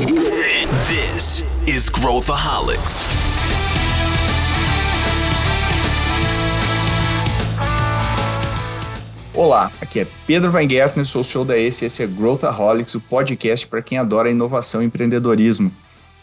This is Growthaholics. Olá, aqui é Pedro Weingärtner, sou o show da Ace e esse é Growthaholics, o podcast para quem adora inovação e empreendedorismo.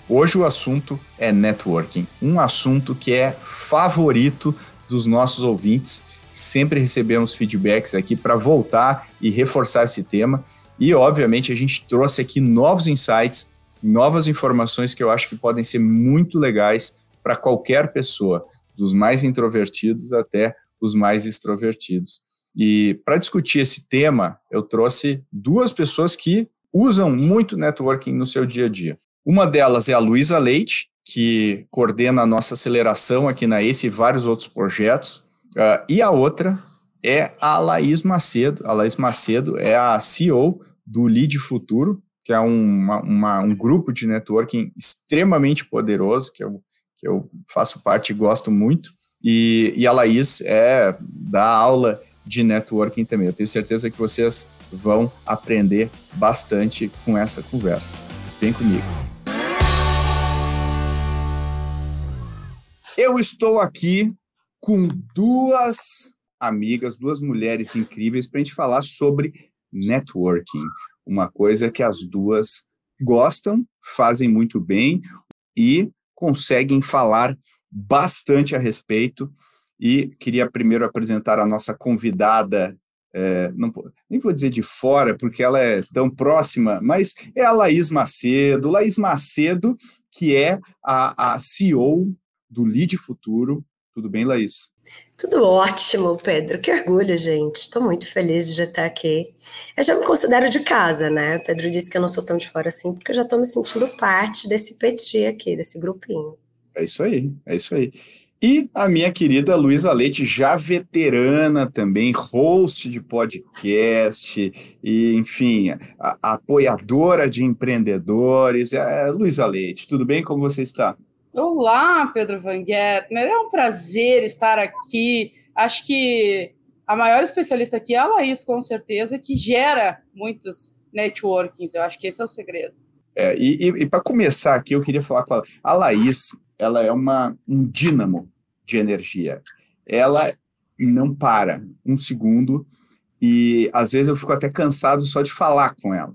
Hoje o assunto é networking, um assunto que é favorito dos nossos ouvintes. Sempre recebemos feedbacks aqui para voltar e reforçar esse tema. E, obviamente, a gente trouxe aqui novos insights, novas informações que eu acho que podem ser muito legais para qualquer pessoa, dos mais introvertidos até os mais extrovertidos. E para discutir esse tema, eu trouxe duas pessoas que usam muito networking no seu dia a dia. Uma delas é a Luísa Leite, que coordena a nossa aceleração aqui na ACE e vários outros projetos. Uh, e a outra é a Laís Macedo. A Laís Macedo é a CEO do Lead Futuro, que é uma, uma, um grupo de networking extremamente poderoso, que eu, que eu faço parte e gosto muito. E, e a Laís é da aula de networking também. Eu tenho certeza que vocês vão aprender bastante com essa conversa. Vem comigo. Eu estou aqui com duas amigas, duas mulheres incríveis para a gente falar sobre networking, uma coisa que as duas gostam, fazem muito bem e conseguem falar bastante a respeito. E queria primeiro apresentar a nossa convidada, é, não, nem vou dizer de fora, porque ela é tão próxima, mas é a Laís Macedo. Laís Macedo, que é a, a CEO do Lead Futuro. Tudo bem, Laís? Tudo ótimo, Pedro. Que orgulho, gente. Estou muito feliz de já estar aqui. Eu já me considero de casa, né? Pedro disse que eu não sou tão de fora assim, porque eu já estou me sentindo parte desse petit aqui, desse grupinho. É isso aí, é isso aí. E a minha querida Luísa Leite, já veterana também, host de podcast, e enfim, a, a apoiadora de empreendedores. É, Luísa Leite, tudo bem? Como você está? Olá, Pedro Van Gärtner. É um prazer estar aqui. Acho que a maior especialista aqui é a Laís, com certeza, que gera muitos networkings. Eu acho que esse é o segredo. É, e, e, e para começar aqui, eu queria falar com a, a Laís. Ela é uma, um dínamo de energia. Ela não para um segundo e às vezes eu fico até cansado só de falar com ela,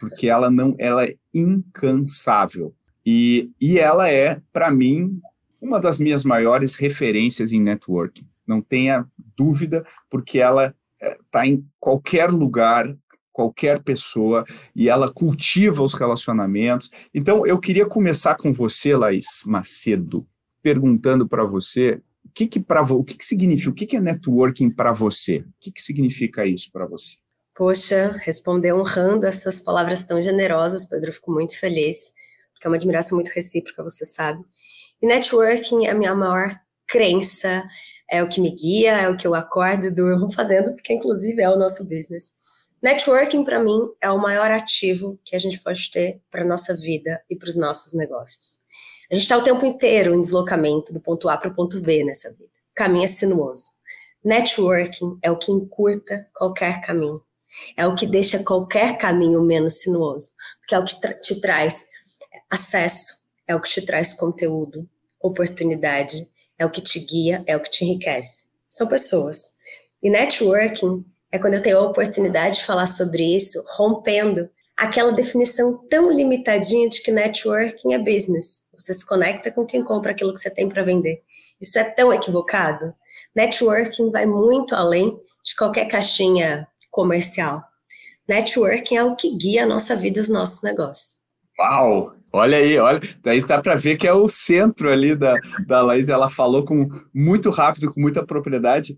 porque ela não, ela é incansável. E, e ela é, para mim, uma das minhas maiores referências em networking. Não tenha dúvida, porque ela está é, em qualquer lugar, qualquer pessoa, e ela cultiva os relacionamentos. Então, eu queria começar com você, Laís Macedo, perguntando para você o que que para o que, que significa, o que, que é networking para você? O que, que significa isso para você? Poxa, responder honrando essas palavras tão generosas, Pedro, eu fico muito feliz que é uma admiração muito recíproca, você sabe. E networking é a minha maior crença, é o que me guia, é o que eu acordo e durmo fazendo, porque inclusive é o nosso business. Networking, para mim, é o maior ativo que a gente pode ter para a nossa vida e para os nossos negócios. A gente está o tempo inteiro em deslocamento do ponto A para o ponto B nessa vida. O caminho é sinuoso. Networking é o que encurta qualquer caminho. É o que deixa qualquer caminho menos sinuoso, porque é o que te traz Acesso é o que te traz conteúdo, oportunidade, é o que te guia, é o que te enriquece. São pessoas. E networking é quando eu tenho a oportunidade de falar sobre isso, rompendo aquela definição tão limitadinha de que networking é business. Você se conecta com quem compra aquilo que você tem para vender. Isso é tão equivocado. Networking vai muito além de qualquer caixinha comercial. Networking é o que guia a nossa vida e os nossos negócios. Uau! Olha aí, olha, daí dá para ver que é o centro ali da, da Laís, ela falou com muito rápido, com muita propriedade,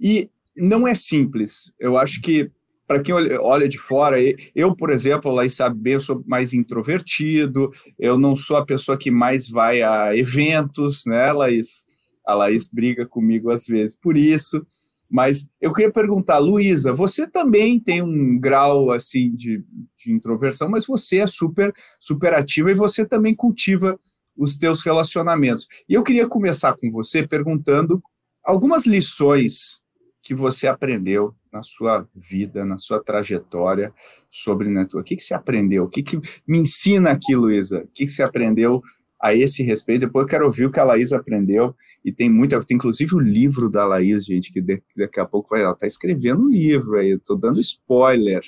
e não é simples. Eu acho que para quem olha de fora, eu, por exemplo, Laís sabe bem, eu sou mais introvertido, eu não sou a pessoa que mais vai a eventos, né, Laís? A Laís briga comigo às vezes por isso. Mas eu queria perguntar, Luísa, você também tem um grau assim de, de, introversão, mas você é super super ativa e você também cultiva os teus relacionamentos. E eu queria começar com você perguntando algumas lições que você aprendeu na sua vida, na sua trajetória sobre network? O que, que você aprendeu? O que, que me ensina aqui, Luísa? O que, que você aprendeu a esse respeito? Depois eu quero ouvir o que a Laís aprendeu. E tem muita, tem inclusive o livro da Laís, gente, que daqui a pouco vai, ela está escrevendo um livro aí, eu tô dando spoiler.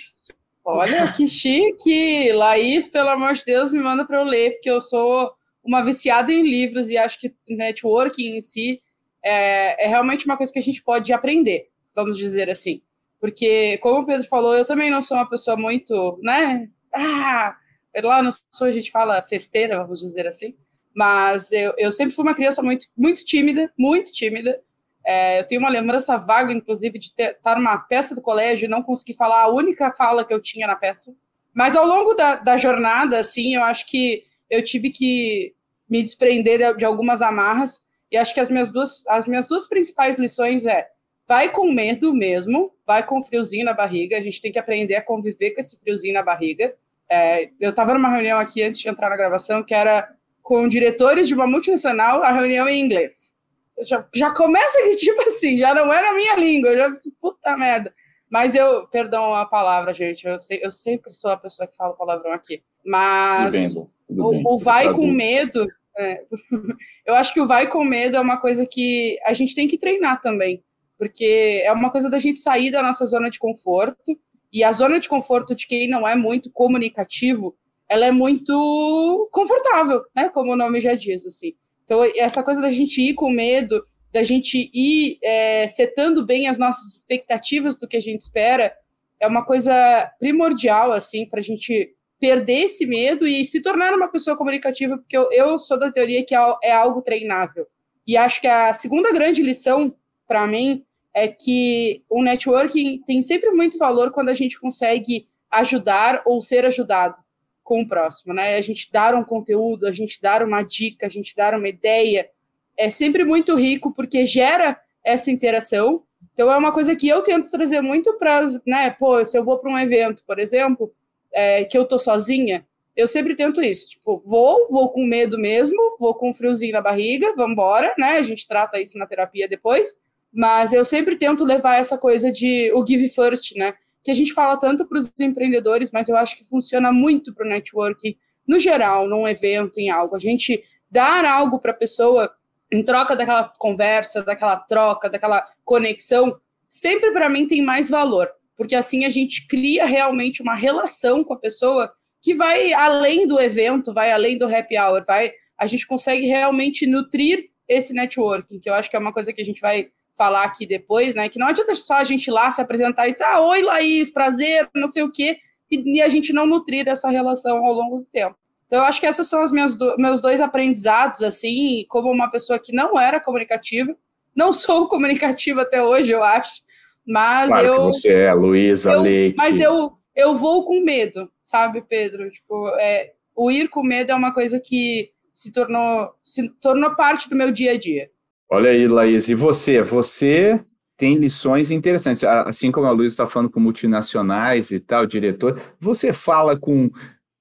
Olha, que chique! Laís, pelo amor de Deus, me manda para eu ler, porque eu sou uma viciada em livros e acho que networking em si é, é realmente uma coisa que a gente pode aprender, vamos dizer assim. Porque, como o Pedro falou, eu também não sou uma pessoa muito, né? Ah, lá no sul a gente fala festeira, vamos dizer assim. Mas eu, eu sempre fui uma criança muito, muito tímida, muito tímida. É, eu tenho uma lembrança vaga, inclusive, de estar numa peça do colégio e não conseguir falar a única fala que eu tinha na peça. Mas ao longo da, da jornada, assim, eu acho que eu tive que me desprender de, de algumas amarras. E acho que as minhas duas, as minhas duas principais lições é vai com medo mesmo, vai com friozinho na barriga. A gente tem que aprender a conviver com esse friozinho na barriga. É, eu estava numa reunião aqui antes de entrar na gravação que era com diretores de uma multinacional, a reunião em inglês. Já, já começa que, tipo assim, já não é na minha língua, já, puta merda. Mas eu, perdão a palavra, gente, eu, sei, eu sempre sou a pessoa que fala palavrão aqui. Mas bem, o, o, vai com medo, é, eu acho que o vai com medo é uma coisa que a gente tem que treinar também porque é uma coisa da gente sair da nossa zona de conforto, e a zona de conforto de quem não é muito comunicativo, ela é muito confortável, né, como o nome já diz, assim. Então, essa coisa da gente ir com medo, da gente ir é, setando bem as nossas expectativas do que a gente espera, é uma coisa primordial, assim, para a gente perder esse medo e se tornar uma pessoa comunicativa, porque eu, eu sou da teoria que é, é algo treinável. E acho que a segunda grande lição, para mim, é que o networking tem sempre muito valor quando a gente consegue ajudar ou ser ajudado com o próximo, né? A gente dar um conteúdo, a gente dar uma dica, a gente dar uma ideia, é sempre muito rico porque gera essa interação. Então é uma coisa que eu tento trazer muito para, né? Pô, se eu vou para um evento, por exemplo, é, que eu tô sozinha, eu sempre tento isso. Tipo, vou, vou com medo mesmo, vou com um friozinho na barriga, vamos embora, né? A gente trata isso na terapia depois mas eu sempre tento levar essa coisa de o give first, né? Que a gente fala tanto para os empreendedores, mas eu acho que funciona muito para o networking no geral, num evento, em algo. A gente dar algo para a pessoa em troca daquela conversa, daquela troca, daquela conexão, sempre para mim tem mais valor, porque assim a gente cria realmente uma relação com a pessoa que vai além do evento, vai além do happy hour, vai a gente consegue realmente nutrir esse networking, que eu acho que é uma coisa que a gente vai falar aqui depois, né? Que não adianta só a gente ir lá se apresentar e dizer, ah, oi, Laís, prazer, não sei o quê, e, e a gente não nutrir essa relação ao longo do tempo. Então, eu acho que esses são os meus, do, meus dois aprendizados, assim, como uma pessoa que não era comunicativa, não sou comunicativa até hoje, eu acho, mas claro eu... que você é, Luísa Leite. Mas eu, eu vou com medo, sabe, Pedro? Tipo, é, o ir com medo é uma coisa que se tornou, se tornou parte do meu dia a dia. Olha aí, Laís, e você? Você tem lições interessantes. Assim como a Luiz está falando com multinacionais e tal, diretor, você fala com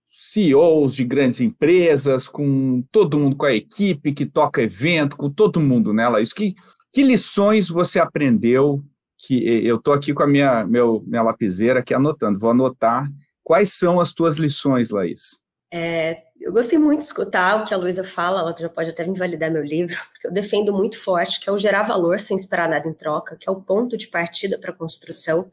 CEOs de grandes empresas, com todo mundo, com a equipe que toca evento, com todo mundo, né, Laís? Que, que lições você aprendeu? Que eu estou aqui com a minha, meu, minha lapiseira aqui anotando, vou anotar. Quais são as tuas lições, Laís? É, eu gostei muito de escutar o que a Luísa fala, ela já pode até invalidar meu livro, porque eu defendo muito forte que é o gerar valor sem esperar nada em troca, que é o ponto de partida para a construção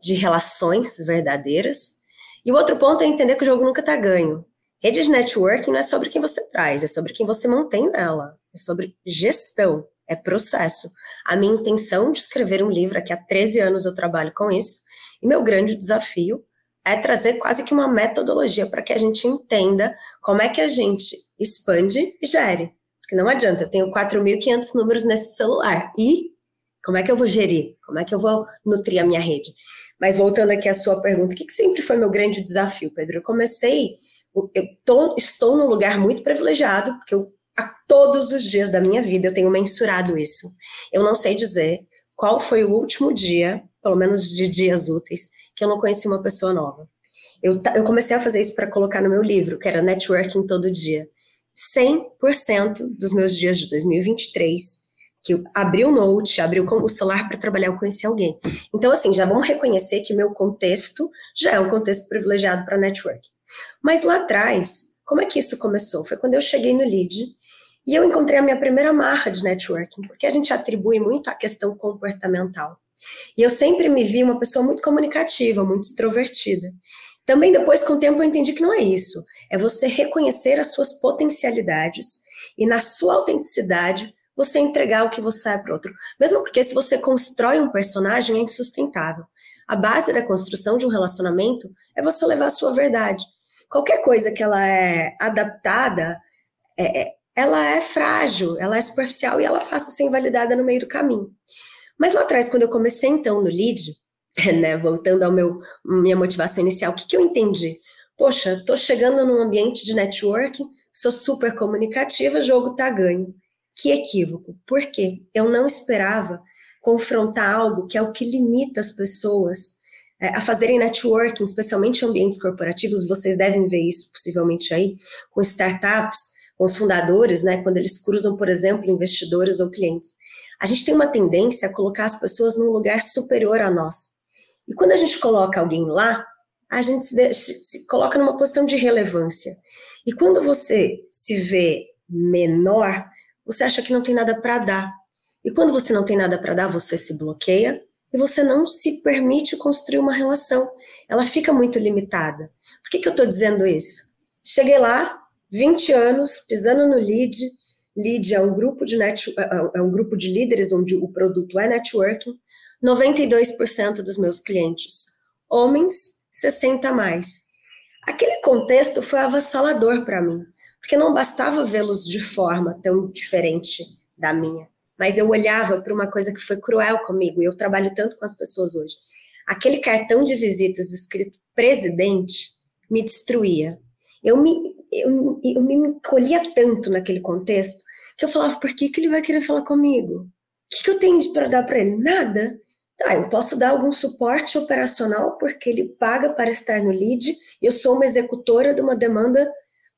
de relações verdadeiras. E o outro ponto é entender que o jogo nunca está ganho. Rede de networking não é sobre quem você traz, é sobre quem você mantém nela, é sobre gestão, é processo. A minha intenção de escrever um livro, aqui há 13 anos eu trabalho com isso, e meu grande desafio é trazer quase que uma metodologia para que a gente entenda como é que a gente expande e gere. Porque não adianta, eu tenho 4.500 números nesse celular. E como é que eu vou gerir? Como é que eu vou nutrir a minha rede? Mas voltando aqui à sua pergunta, o que, que sempre foi meu grande desafio, Pedro? Eu comecei, eu tô, estou num lugar muito privilegiado, porque eu, a todos os dias da minha vida eu tenho mensurado isso. Eu não sei dizer qual foi o último dia, pelo menos de dias úteis, que eu não conheci uma pessoa nova. Eu, eu comecei a fazer isso para colocar no meu livro, que era Networking Todo Dia. 100% dos meus dias de 2023 que abriu o Note, abriu o celular para trabalhar, eu conheci alguém. Então, assim, já vamos reconhecer que meu contexto já é um contexto privilegiado para network. Mas lá atrás, como é que isso começou? Foi quando eu cheguei no LEAD e eu encontrei a minha primeira marra de networking, porque a gente atribui muito a questão comportamental. E eu sempre me vi uma pessoa muito comunicativa, muito extrovertida. Também depois, com o tempo, eu entendi que não é isso. É você reconhecer as suas potencialidades e, na sua autenticidade, você entregar o que você é para outro. Mesmo porque se você constrói um personagem, é insustentável. A base da construção de um relacionamento é você levar a sua verdade. Qualquer coisa que ela é adaptada, é, é ela é frágil, ela é superficial e ela passa a ser invalidada no meio do caminho. Mas lá atrás, quando eu comecei então no lead, né, voltando ao meu minha motivação inicial, o que, que eu entendi? Poxa, estou chegando num ambiente de networking, sou super comunicativa, jogo tá ganho. Que equívoco. Por quê? Eu não esperava confrontar algo que é o que limita as pessoas é, a fazerem networking, especialmente em ambientes corporativos. Vocês devem ver isso possivelmente aí, com startups, com os fundadores, né, quando eles cruzam, por exemplo, investidores ou clientes. A gente tem uma tendência a colocar as pessoas num lugar superior a nós. E quando a gente coloca alguém lá, a gente se, se coloca numa posição de relevância. E quando você se vê menor, você acha que não tem nada para dar. E quando você não tem nada para dar, você se bloqueia e você não se permite construir uma relação. Ela fica muito limitada. Por que, que eu estou dizendo isso? Cheguei lá, 20 anos, pisando no lead. Lead é um grupo de net, é, é um grupo de líderes onde o produto é networking. 92% dos meus clientes homens, 60 a mais. Aquele contexto foi avassalador para mim porque não bastava vê-los de forma tão diferente da minha, mas eu olhava para uma coisa que foi cruel comigo, e eu trabalho tanto com as pessoas hoje. Aquele cartão de visitas escrito presidente me destruía. Eu me, eu, eu me colhia tanto naquele contexto que eu falava, por que, que ele vai querer falar comigo? O que, que eu tenho para dar para ele? Nada. Tá, eu posso dar algum suporte operacional porque ele paga para estar no lead. Eu sou uma executora de uma demanda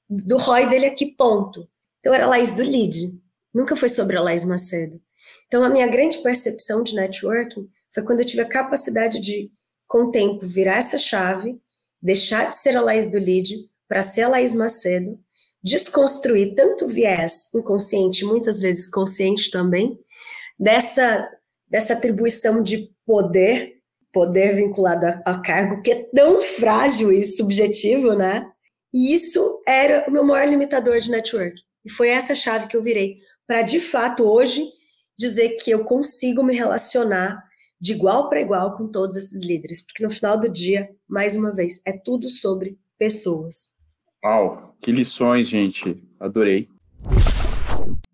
do ROI dele aqui, ponto. Então era a Laís do lead, nunca foi sobre a Laís Macedo. Então a minha grande percepção de networking foi quando eu tive a capacidade de, com o tempo, virar essa chave, deixar de ser a Laís do lead para ser a Laís Macedo, desconstruir tanto viés inconsciente, muitas vezes consciente também, dessa, dessa atribuição de poder, poder vinculado a, a cargo, que é tão frágil e subjetivo, né? E isso era o meu maior limitador de network. E foi essa chave que eu virei para, de fato, hoje dizer que eu consigo me relacionar de igual para igual com todos esses líderes, porque no final do dia, mais uma vez, é tudo sobre pessoas. Uau, que lições, gente. Adorei.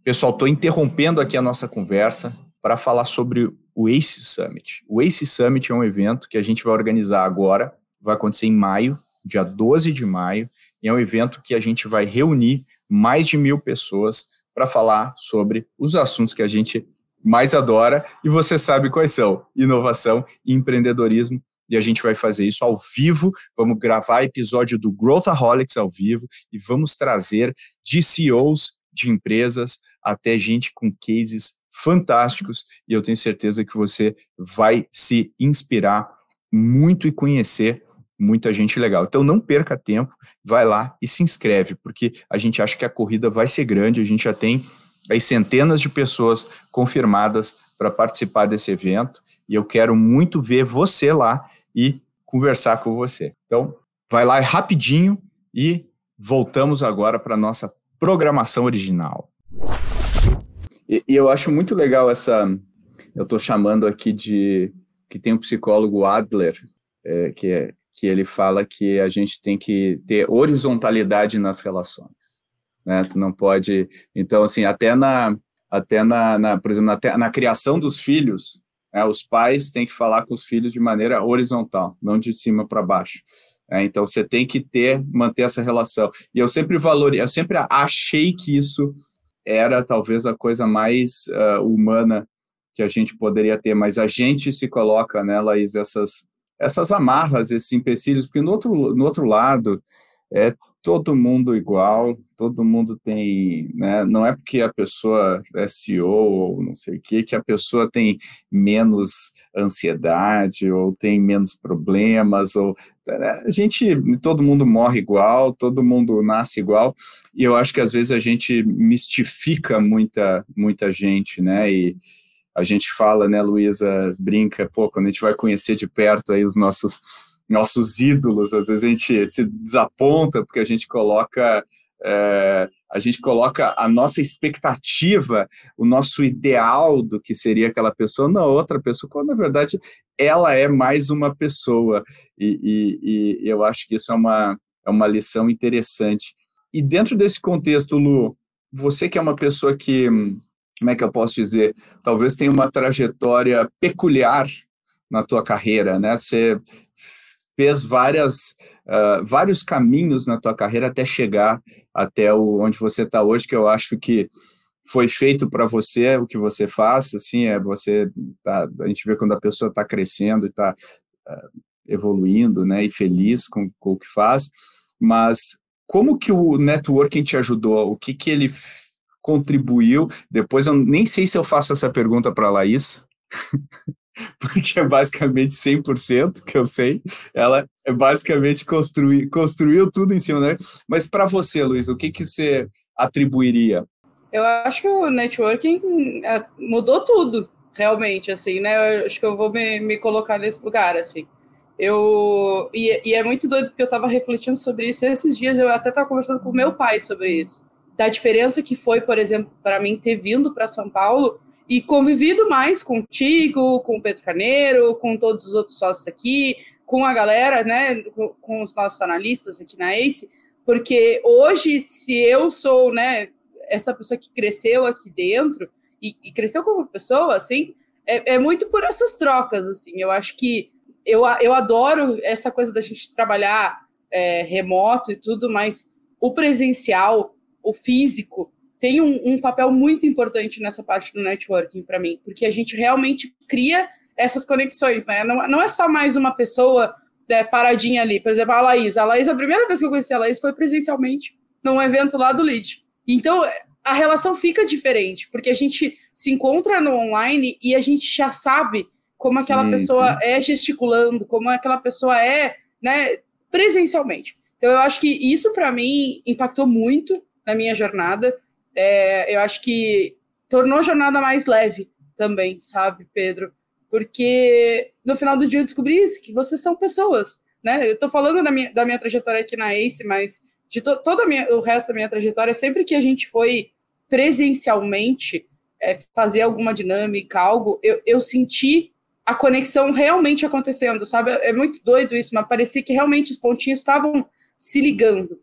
Pessoal, estou interrompendo aqui a nossa conversa para falar sobre o ACE Summit. O ACE Summit é um evento que a gente vai organizar agora, vai acontecer em maio, dia 12 de maio, e é um evento que a gente vai reunir mais de mil pessoas para falar sobre os assuntos que a gente mais adora e você sabe quais são: inovação e empreendedorismo. E a gente vai fazer isso ao vivo. Vamos gravar episódio do Growthaholics ao vivo e vamos trazer de CEOs de empresas até gente com cases fantásticos. E eu tenho certeza que você vai se inspirar muito e conhecer muita gente legal. Então não perca tempo, vai lá e se inscreve, porque a gente acha que a corrida vai ser grande, a gente já tem aí centenas de pessoas confirmadas para participar desse evento, e eu quero muito ver você lá e conversar com você. Então, vai lá rapidinho e voltamos agora para nossa programação original. E, e, eu acho muito legal essa, eu estou chamando aqui de que tem um psicólogo Adler, é, que é que ele fala que a gente tem que ter horizontalidade nas relações, né? Tu não pode, então assim, até na, até na, na por exemplo, na, na criação dos filhos, né, os pais têm que falar com os filhos de maneira horizontal, não de cima para baixo. É, então você tem que ter, manter essa relação. E eu sempre valorei, eu sempre achei que isso era talvez a coisa mais uh, humana que a gente poderia ter, mas a gente se coloca, né, Laís, essas essas amarras, esses empecilhos, porque no outro, no outro lado, é, todo mundo igual, todo mundo tem, né? Não é porque a pessoa é CEO ou não sei o que, que a pessoa tem menos ansiedade ou tem menos problemas, ou né? a gente, todo mundo morre igual, todo mundo nasce igual, e eu acho que às vezes a gente mistifica muita, muita gente, né? E a gente fala, né, Luísa, brinca, pô, quando a gente vai conhecer de perto aí os nossos nossos ídolos, às vezes a gente se desaponta porque a gente coloca é, a gente coloca a nossa expectativa, o nosso ideal do que seria aquela pessoa na outra pessoa, quando na verdade ela é mais uma pessoa. E, e, e eu acho que isso é uma, é uma lição interessante. E dentro desse contexto, Lu, você que é uma pessoa que, como é que eu posso dizer, talvez tenha uma trajetória peculiar na tua carreira, né? Você fez várias, uh, vários caminhos na tua carreira até chegar até o, onde você está hoje, que eu acho que foi feito para você o que você faz, assim, é você tá, a gente vê quando a pessoa está crescendo e está uh, ah, evoluindo, né, e feliz com, com, o que faz, mas como que o networking te ajudou? O que que ele contribuiu? Depois eu nem sei se eu faço essa pergunta para a Laís, porque é basicamente 100% que eu sei. Ela é basicamente construir, construiu tudo em cima, né? Mas para você, Luiz, o que, que você atribuiria? Eu acho que o networking é, mudou tudo, realmente, assim, né? Eu acho que eu vou me, me colocar nesse lugar, assim. Eu e, e, é muito doido porque eu estava refletindo sobre isso esses dias. Eu até estava conversando com meu pai sobre isso, da diferença que foi, por exemplo, para mim ter vindo para São Paulo e convivido mais contigo, com o Pedro Carneiro, com todos os outros sócios aqui, com a galera, né, com, os nossos analistas aqui na ACE, porque hoje, se eu sou, né, essa pessoa que cresceu aqui dentro e, e cresceu como pessoa, assim, é, é, muito por essas trocas, assim, eu acho que eu, eu adoro essa coisa da gente trabalhar é, remoto e tudo, mas o presencial, o físico, tem um, um papel muito importante nessa parte do networking para mim, porque a gente realmente cria essas conexões, né? Não, não é só mais uma pessoa né, paradinha ali. Por exemplo, a Laís. A Laís, a primeira vez que eu conheci a Laís foi presencialmente num evento lá do LEAD. Então, a relação fica diferente, porque a gente se encontra no online e a gente já sabe como aquela uhum. pessoa é gesticulando, como aquela pessoa é, né, presencialmente. Então, eu acho que isso, para mim, impactou muito na minha jornada é, eu acho que tornou a jornada mais leve também, sabe, Pedro? Porque no final do dia eu descobri isso, que vocês são pessoas, né? Eu tô falando da minha, da minha trajetória aqui na ACE, mas de to, todo o resto da minha trajetória, sempre que a gente foi presencialmente é, fazer alguma dinâmica, algo, eu, eu senti a conexão realmente acontecendo, sabe? É muito doido isso, mas parecia que realmente os pontinhos estavam se ligando.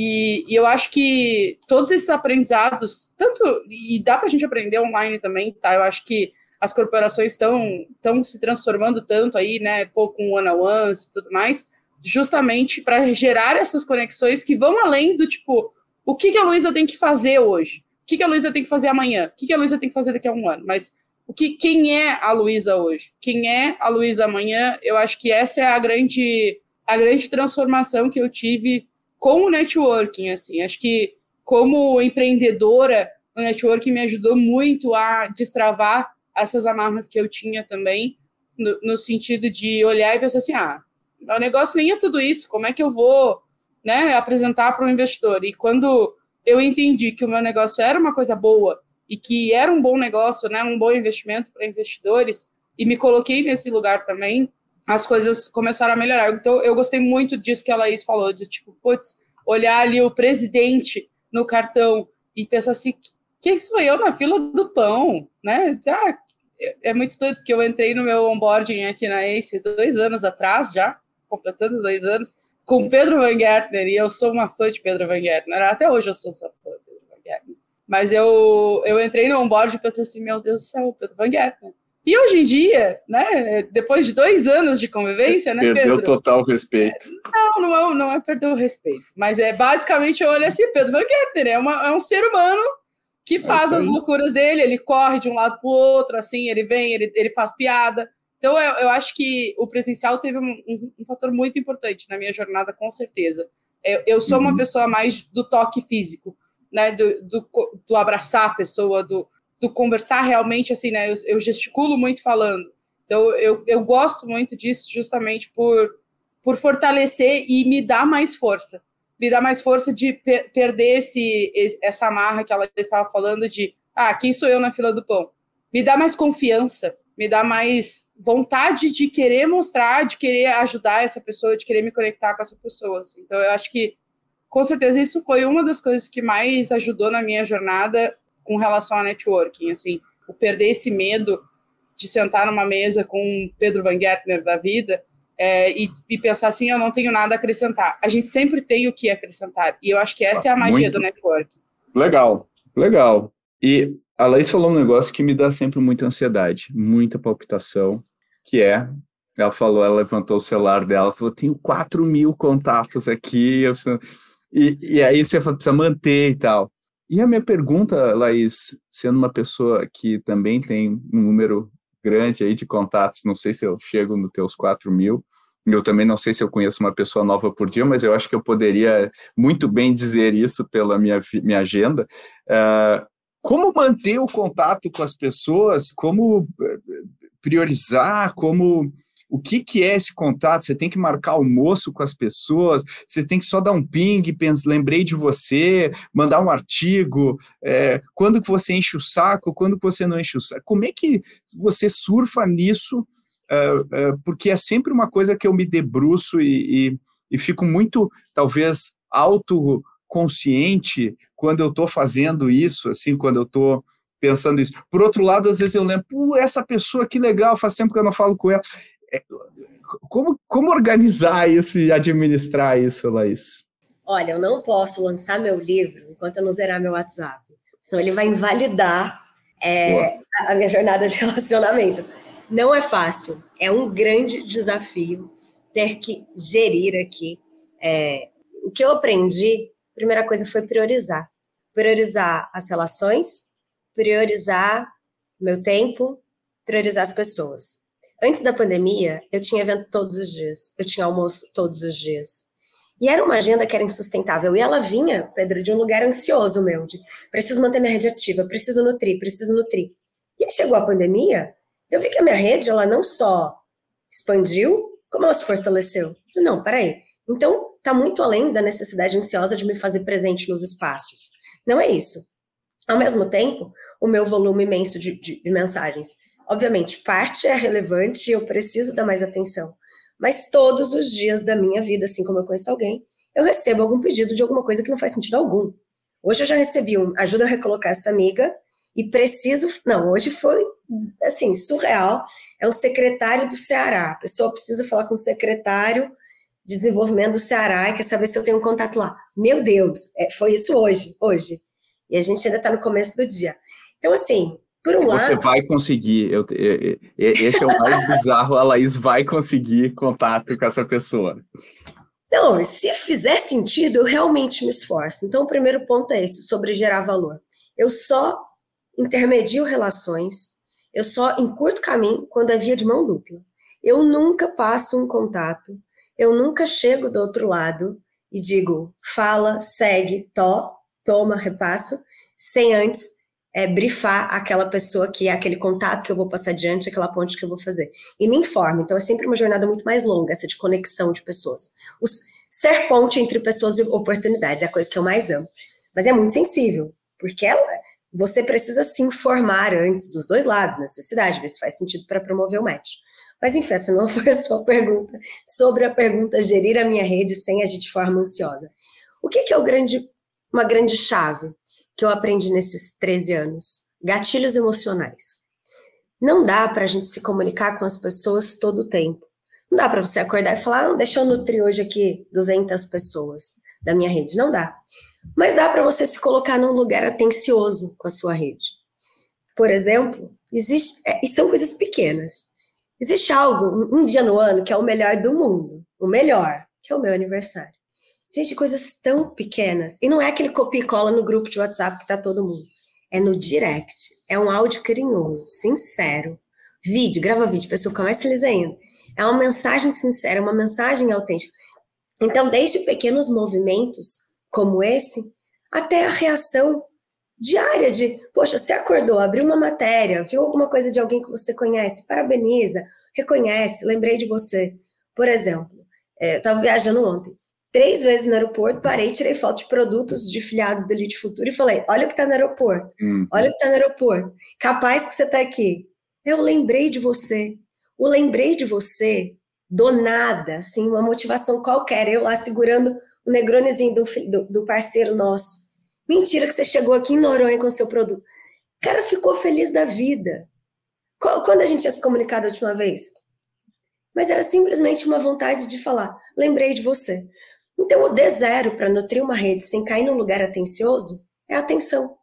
E, e, eu acho que todos esses aprendizados, tanto, e dá para a gente aprender online também, tá? Eu acho que as corporações estão se transformando tanto aí, né, pouco com one-on-ones e tudo mais, justamente para gerar essas conexões que vão além do tipo, o que, que a Luísa tem que fazer hoje? O que, que a Luísa tem que fazer amanhã? O que, que a Luísa tem que fazer daqui a um ano? Mas o que, quem é a Luísa hoje? Quem é a Luísa amanhã? Eu acho que essa é a grande, a grande transformação que eu tive com o networking, assim, acho que como empreendedora, o networking me ajudou muito a destravar essas amarras que eu tinha também, no, no sentido de olhar e pensar assim, ah, o negócio nem é tudo isso, como é que eu vou né, apresentar para o investidor? E quando eu entendi que o meu negócio era uma coisa boa e que era um bom negócio, né, um bom investimento para investidores, e me coloquei nesse lugar também, as coisas começaram a melhorar. Então, eu gostei muito disso que a Laís falou, de tipo, putz, olhar ali o presidente no cartão e pensar assim, quem sou eu na fila do pão, né? Ah, é muito doido, porque eu entrei no meu onboarding aqui na ACE dois anos atrás já, completando dois anos, com Pedro Van Gertner, e eu sou uma fã de Pedro Van Gertner, até hoje eu sou sua fã de Pedro Van Gertner. Mas eu, eu entrei no onboarding e pensei assim, meu Deus do céu, Pedro Van Gertner. E hoje em dia, né, depois de dois anos de convivência, né, Perdeu Pedro? total respeito. Não, não é, não é perder o respeito. Mas é basicamente, eu olho assim, Pedro Van Gertner é, uma, é um ser humano que é faz é as loucuras dele, ele corre de um lado para o outro, assim, ele vem, ele, ele faz piada. Então, eu, eu acho que o presencial teve um, um, um, fator muito importante na minha jornada, com certeza. Eu, eu sou uma uhum. pessoa mais do toque físico, né? Do, do, do abraçar a pessoa, do, do conversar realmente, assim, né? Eu, eu, gesticulo muito falando. Então, eu, eu gosto muito disso justamente por, por fortalecer e me dar mais força. Me dar mais força de per perder esse, essa amarra que ela estava falando de, ah, quem sou eu na fila do pão? Me dá mais confiança, me dá mais vontade de querer mostrar, de querer ajudar essa pessoa, de querer me conectar com essa pessoa. Assim. Então, eu acho que, com certeza, isso foi uma das coisas que mais ajudou na minha jornada com relação a networking, assim, o perder esse medo de sentar numa mesa com Pedro Van Gertner da vida é, e, e, pensar assim, eu não tenho nada a acrescentar. A gente sempre tem o que acrescentar, e eu acho que essa é a magia Muito. do networking. Legal, legal. E a Laís falou um negócio que me dá sempre muita ansiedade, muita palpitação, que é, ela falou, ela levantou o celular dela, falou, tenho 4 mil contatos aqui, e, e aí você precisa manter e tal. E a minha pergunta, Laís, sendo uma pessoa que também tem um número grande aí de contatos, não sei se eu chego nos teus 4 mil, eu também não sei se eu conheço uma pessoa nova por dia, mas eu acho que eu poderia muito bem dizer isso pela minha, minha agenda. Uh, como manter o contato com as pessoas, como eh, priorizar, como o que, que é esse contato? Você tem que marcar almoço com as pessoas, você tem que só dar um ping, pensa, lembrei de você, mandar um artigo, é, quando que você enche o saco, quando que você não enche o saco. Como é que você surfa nisso? É, é, porque é sempre uma coisa que eu me debruço e, e, e fico muito, talvez, autoconsciente quando eu estou fazendo isso, assim, quando eu estou pensando isso. Por outro lado, às vezes eu lembro, essa pessoa que legal, faz tempo que eu não falo com ela. Como, como organizar isso e administrar isso, Laís? Olha, eu não posso lançar meu livro enquanto eu não zerar meu WhatsApp. Senão ele vai invalidar é, a minha jornada de relacionamento. Não é fácil, é um grande desafio ter que gerir aqui. É, o que eu aprendi, primeira coisa foi priorizar. Priorizar as relações, priorizar meu tempo, priorizar as pessoas. Antes da pandemia, eu tinha evento todos os dias, eu tinha almoço todos os dias. E era uma agenda que era insustentável. E ela vinha, Pedro, de um lugar ansioso meu, de preciso manter minha rede ativa, preciso nutrir, preciso nutrir. E aí chegou a pandemia, eu vi que a minha rede, ela não só expandiu, como ela se fortaleceu. Não, peraí. Então, tá muito além da necessidade ansiosa de me fazer presente nos espaços. Não é isso. Ao mesmo tempo, o meu volume imenso de, de, de mensagens Obviamente, parte é relevante e eu preciso dar mais atenção. Mas todos os dias da minha vida, assim como eu conheço alguém, eu recebo algum pedido de alguma coisa que não faz sentido algum. Hoje eu já recebi um ajuda a recolocar essa amiga e preciso. Não, hoje foi assim, surreal. É o secretário do Ceará. A pessoa precisa falar com o secretário de desenvolvimento do Ceará e quer saber se eu tenho um contato lá. Meu Deus, é, foi isso hoje, hoje. E a gente ainda está no começo do dia. Então, assim, por um Você lado... vai conseguir. Eu, esse é o mais bizarro. A Laís vai conseguir contato com essa pessoa. Não, se fizer sentido, eu realmente me esforço. Então, o primeiro ponto é esse, sobre gerar valor. Eu só intermedio relações, eu só encurto caminho quando é via de mão dupla. Eu nunca passo um contato, eu nunca chego do outro lado e digo, fala, segue, to, toma, repasso, sem antes é, brifar aquela pessoa que é aquele contato que eu vou passar adiante, aquela ponte que eu vou fazer. E me informa. Então, é sempre uma jornada muito mais longa, essa de conexão de pessoas. Os, ser ponte entre pessoas e oportunidades é a coisa que eu mais amo. Mas é muito sensível, porque ela, você precisa se informar antes dos dois lados, necessidade, ver se faz sentido para promover o match. Mas enfim, essa não foi a sua pergunta sobre a pergunta gerir a minha rede sem agir de forma ansiosa. O que, que é o grande, uma grande chave? Que eu aprendi nesses 13 anos? Gatilhos emocionais. Não dá para a gente se comunicar com as pessoas todo o tempo. Não dá para você acordar e falar, ah, deixa eu nutrir hoje aqui 200 pessoas da minha rede. Não dá. Mas dá para você se colocar num lugar atencioso com a sua rede. Por exemplo, existe, é, e são coisas pequenas. Existe algo, um dia no ano, que é o melhor do mundo. O melhor, que é o meu aniversário. Gente, coisas tão pequenas. E não é aquele copia e cola no grupo de WhatsApp que tá todo mundo. É no direct. É um áudio carinhoso, sincero. Vídeo, grava vídeo, a pessoa fica mais feliz ainda. É uma mensagem sincera, uma mensagem autêntica. Então, desde pequenos movimentos como esse, até a reação diária de, poxa, você acordou, abriu uma matéria, viu alguma coisa de alguém que você conhece, parabeniza, reconhece, lembrei de você. Por exemplo, é, eu estava viajando ontem, três vezes no aeroporto, parei, tirei foto de produtos de filiados do Elite Futuro e falei, olha o que está no aeroporto, uhum. olha o que está no aeroporto, capaz que você está aqui. Eu lembrei de você. O lembrei de você do nada, assim, uma motivação qualquer, eu lá segurando o negronezinho do, do, do parceiro nosso. Mentira que você chegou aqui em Noronha com seu produto. O cara ficou feliz da vida. Quando a gente tinha se comunicado a última vez? Mas era simplesmente uma vontade de falar, lembrei de você. Então, o D0 para nutrir uma rede sem cair num lugar atencioso é atenção.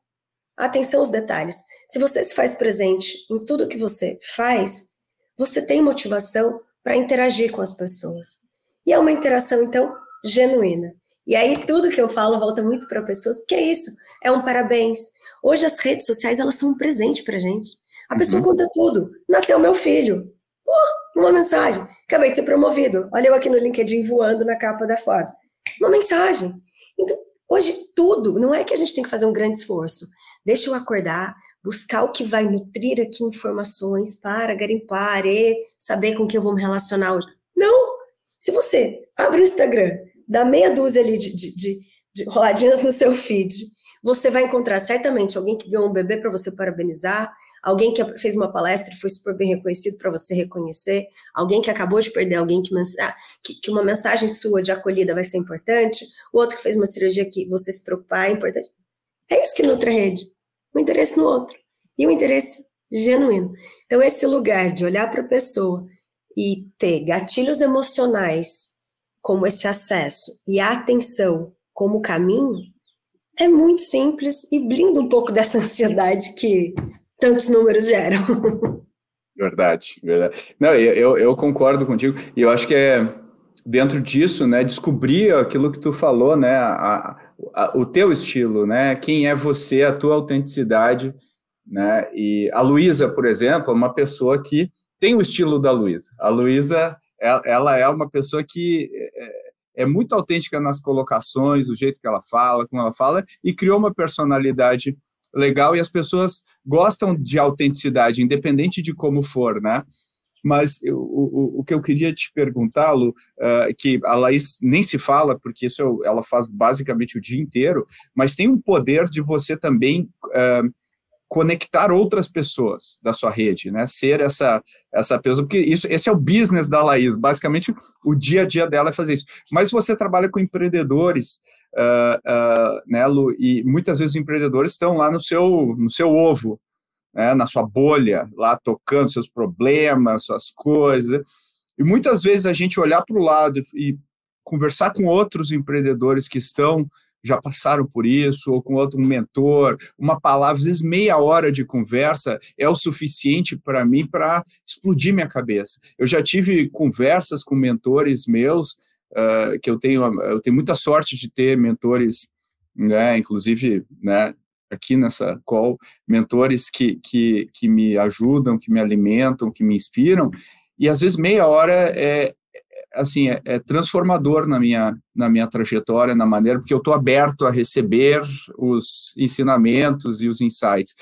Atenção aos detalhes. Se você se faz presente em tudo que você faz, você tem motivação para interagir com as pessoas. E é uma interação, então, genuína. E aí tudo que eu falo volta muito para pessoas, porque é isso, é um parabéns. Hoje as redes sociais, elas são um presente para gente. A pessoa uhum. conta tudo. Nasceu meu filho. Uh, uma mensagem. Acabei de ser promovido. Olha eu aqui no LinkedIn voando na capa da foto. Uma mensagem. Então, hoje tudo, não é que a gente tem que fazer um grande esforço. Deixa eu acordar, buscar o que vai nutrir aqui informações para garimpar e saber com quem eu vou me relacionar hoje. Não! Se você abre o Instagram, dá meia dúzia ali de, de, de, de roladinhas no seu feed, você vai encontrar certamente alguém que ganhou um bebê para você parabenizar, alguém que fez uma palestra e foi super bem reconhecido para você reconhecer, alguém que acabou de perder alguém que, ah, que, que, uma mensagem sua de acolhida vai ser importante, o outro que fez uma cirurgia que você se preocupar é importante. É isso que nutre a rede o interesse no outro e o interesse genuíno. Então, esse lugar de olhar para a pessoa e ter gatilhos emocionais como esse acesso e a atenção como caminho é muito simples e blinda um pouco dessa ansiedade que tantos números geram. Verdade, verdade. Não, eu, eu concordo contigo e eu acho que é dentro disso, né, descobrir aquilo que tu falou, né, a, a, o teu estilo, né, quem é você, a tua autenticidade, né, e a Luísa, por exemplo, é uma pessoa que tem o estilo da Luísa. A Luísa, ela, ela, é uma pessoa que é, é muito autêntica nas colocações, o jeito que ela fala, como ela fala, e criou uma personalidade legal e as pessoas gostam de autenticidade, independente de como for, né? mas eu, o, o que eu queria te perguntar, Lu, uh, que a Laís nem se fala, porque isso ela faz basicamente o dia inteiro, mas tem um poder de você também uh, conectar outras pessoas da sua rede, né? Ser essa essa pessoa, porque isso, esse é o business da Laís, basicamente o dia a dia dela é fazer isso. Mas você trabalha com empreendedores, uh, uh, né, Lu, e muitas vezes os empreendedores estão lá no seu no seu ovo, né, na sua bolha, lá tocando seus problemas, suas coisas. E muitas vezes a gente olhar para o lado e conversar com outros empreendedores que estão já passaram por isso, ou com outro mentor, uma palavra, às vezes meia hora de conversa é o suficiente para mim para explodir minha cabeça. Eu já tive conversas com mentores meus, uh, que eu tenho, eu tenho muita sorte de ter mentores, né, inclusive, né, aqui nessa call, mentores que, que, que me ajudam, que me alimentam, que me inspiram, e às vezes meia hora é, é assim, é, é, transformador na minha, na minha trajetória, na maneira, porque eu estou aberto a receber os ensinamentos e os insights.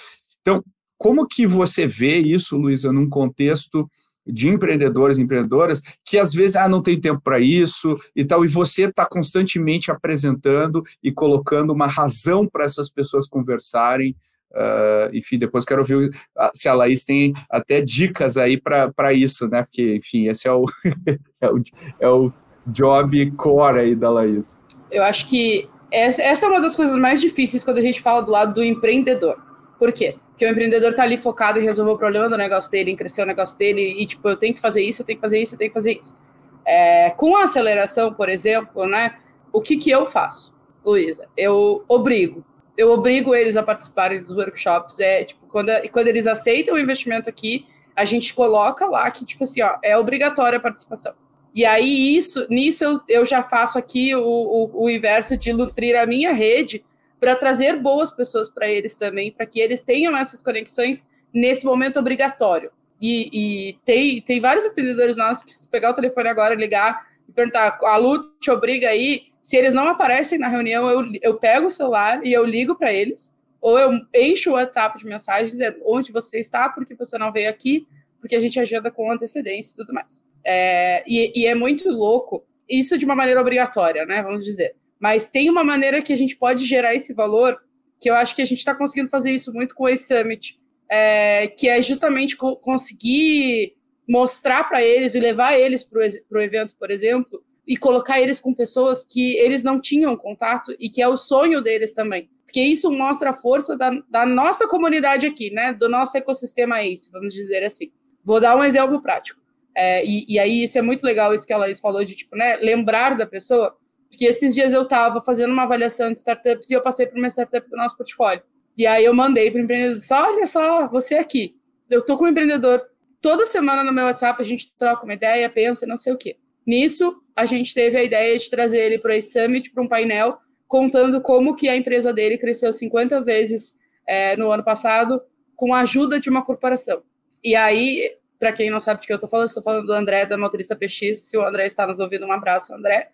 Então, como que você vê isso, Luísa, num contexto de empreendedores e empreendedoras que às vezes ah, não tem tempo para isso e tal, e você está constantemente apresentando e colocando uma razão para essas pessoas conversarem. Uh, enfim, depois quero ouvir se a Laís tem até dicas aí para isso, né? Porque, enfim, esse é o, é o, é o job core aí da Laís. Eu acho que essa, é uma das coisas mais difíceis quando a gente fala do lado do empreendedor. Por quê? Porque o empreendedor tá ali focado em resolver o problema do negócio dele, em crescer o negócio dele, e tipo, eu tenho que fazer isso, eu tenho que fazer isso, eu tenho que fazer isso. É, com a aceleração, por exemplo, né? O que que eu faço, Luísa? Eu obrigo. Eu obrigo eles a participarem dos workshops. É, tipo, quando, quando eles aceitam o investimento aqui, a gente coloca lá que, tipo assim, ó, é obrigatória a participação. E aí, isso, nisso eu, eu já faço aqui o, o, o inverso de nutrir a minha rede para trazer boas pessoas para eles também, para que eles tenham essas conexões nesse momento obrigatório. E, e, tem, tem vários empreendedores nossos que, se pegar o telefone agora, ligar e perguntar, a Lu te obriga aí, se eles não aparecem na reunião, eu, eu pego o celular e eu ligo para eles, ou eu encho o WhatsApp de mensagens dizendo onde você está, porque você não veio aqui, porque a gente agenda com antecedência e tudo mais. É, e, e é muito louco, isso de uma maneira obrigatória, né? Vamos dizer. Mas tem uma maneira que a gente pode gerar esse valor, que eu acho que a gente está conseguindo fazer isso muito com esse Summit, é, que é justamente co conseguir mostrar para eles e levar eles para o evento, por exemplo, e colocar eles com pessoas que eles não tinham contato e que é o sonho deles também. Porque isso mostra a força da, da nossa comunidade aqui, né? Do nosso ecossistema ACE, vamos dizer assim. Vou dar um exemplo prático. É, e, e, aí isso é muito legal, isso que a Laís falou, de tipo, né, lembrar da pessoa, porque esses dias eu estava fazendo uma avaliação de startups e eu passei por uma startup do nosso portfólio. E aí eu mandei para o empreendedor, olha só, você aqui. Eu tô com um empreendedor toda semana no meu WhatsApp, a gente troca uma ideia, pensa, não sei o quê. Nisso, a gente teve a ideia de trazer ele para esse summit, para um painel, contando como que a empresa dele cresceu 50 vezes é, no ano passado com a ajuda de uma corporação. E aí, para quem não sabe de que eu estou falando, estou falando do André, da Motorista PX, se o André está nos ouvindo, um abraço, André.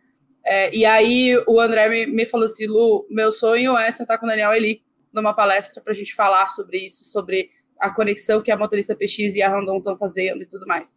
É, e aí, o André me, me falou assim, Lu, meu sonho é sentar com o Daniel Eli numa palestra para a gente falar sobre isso, sobre a conexão que a motorista PX e a Randon estão fazendo e tudo mais.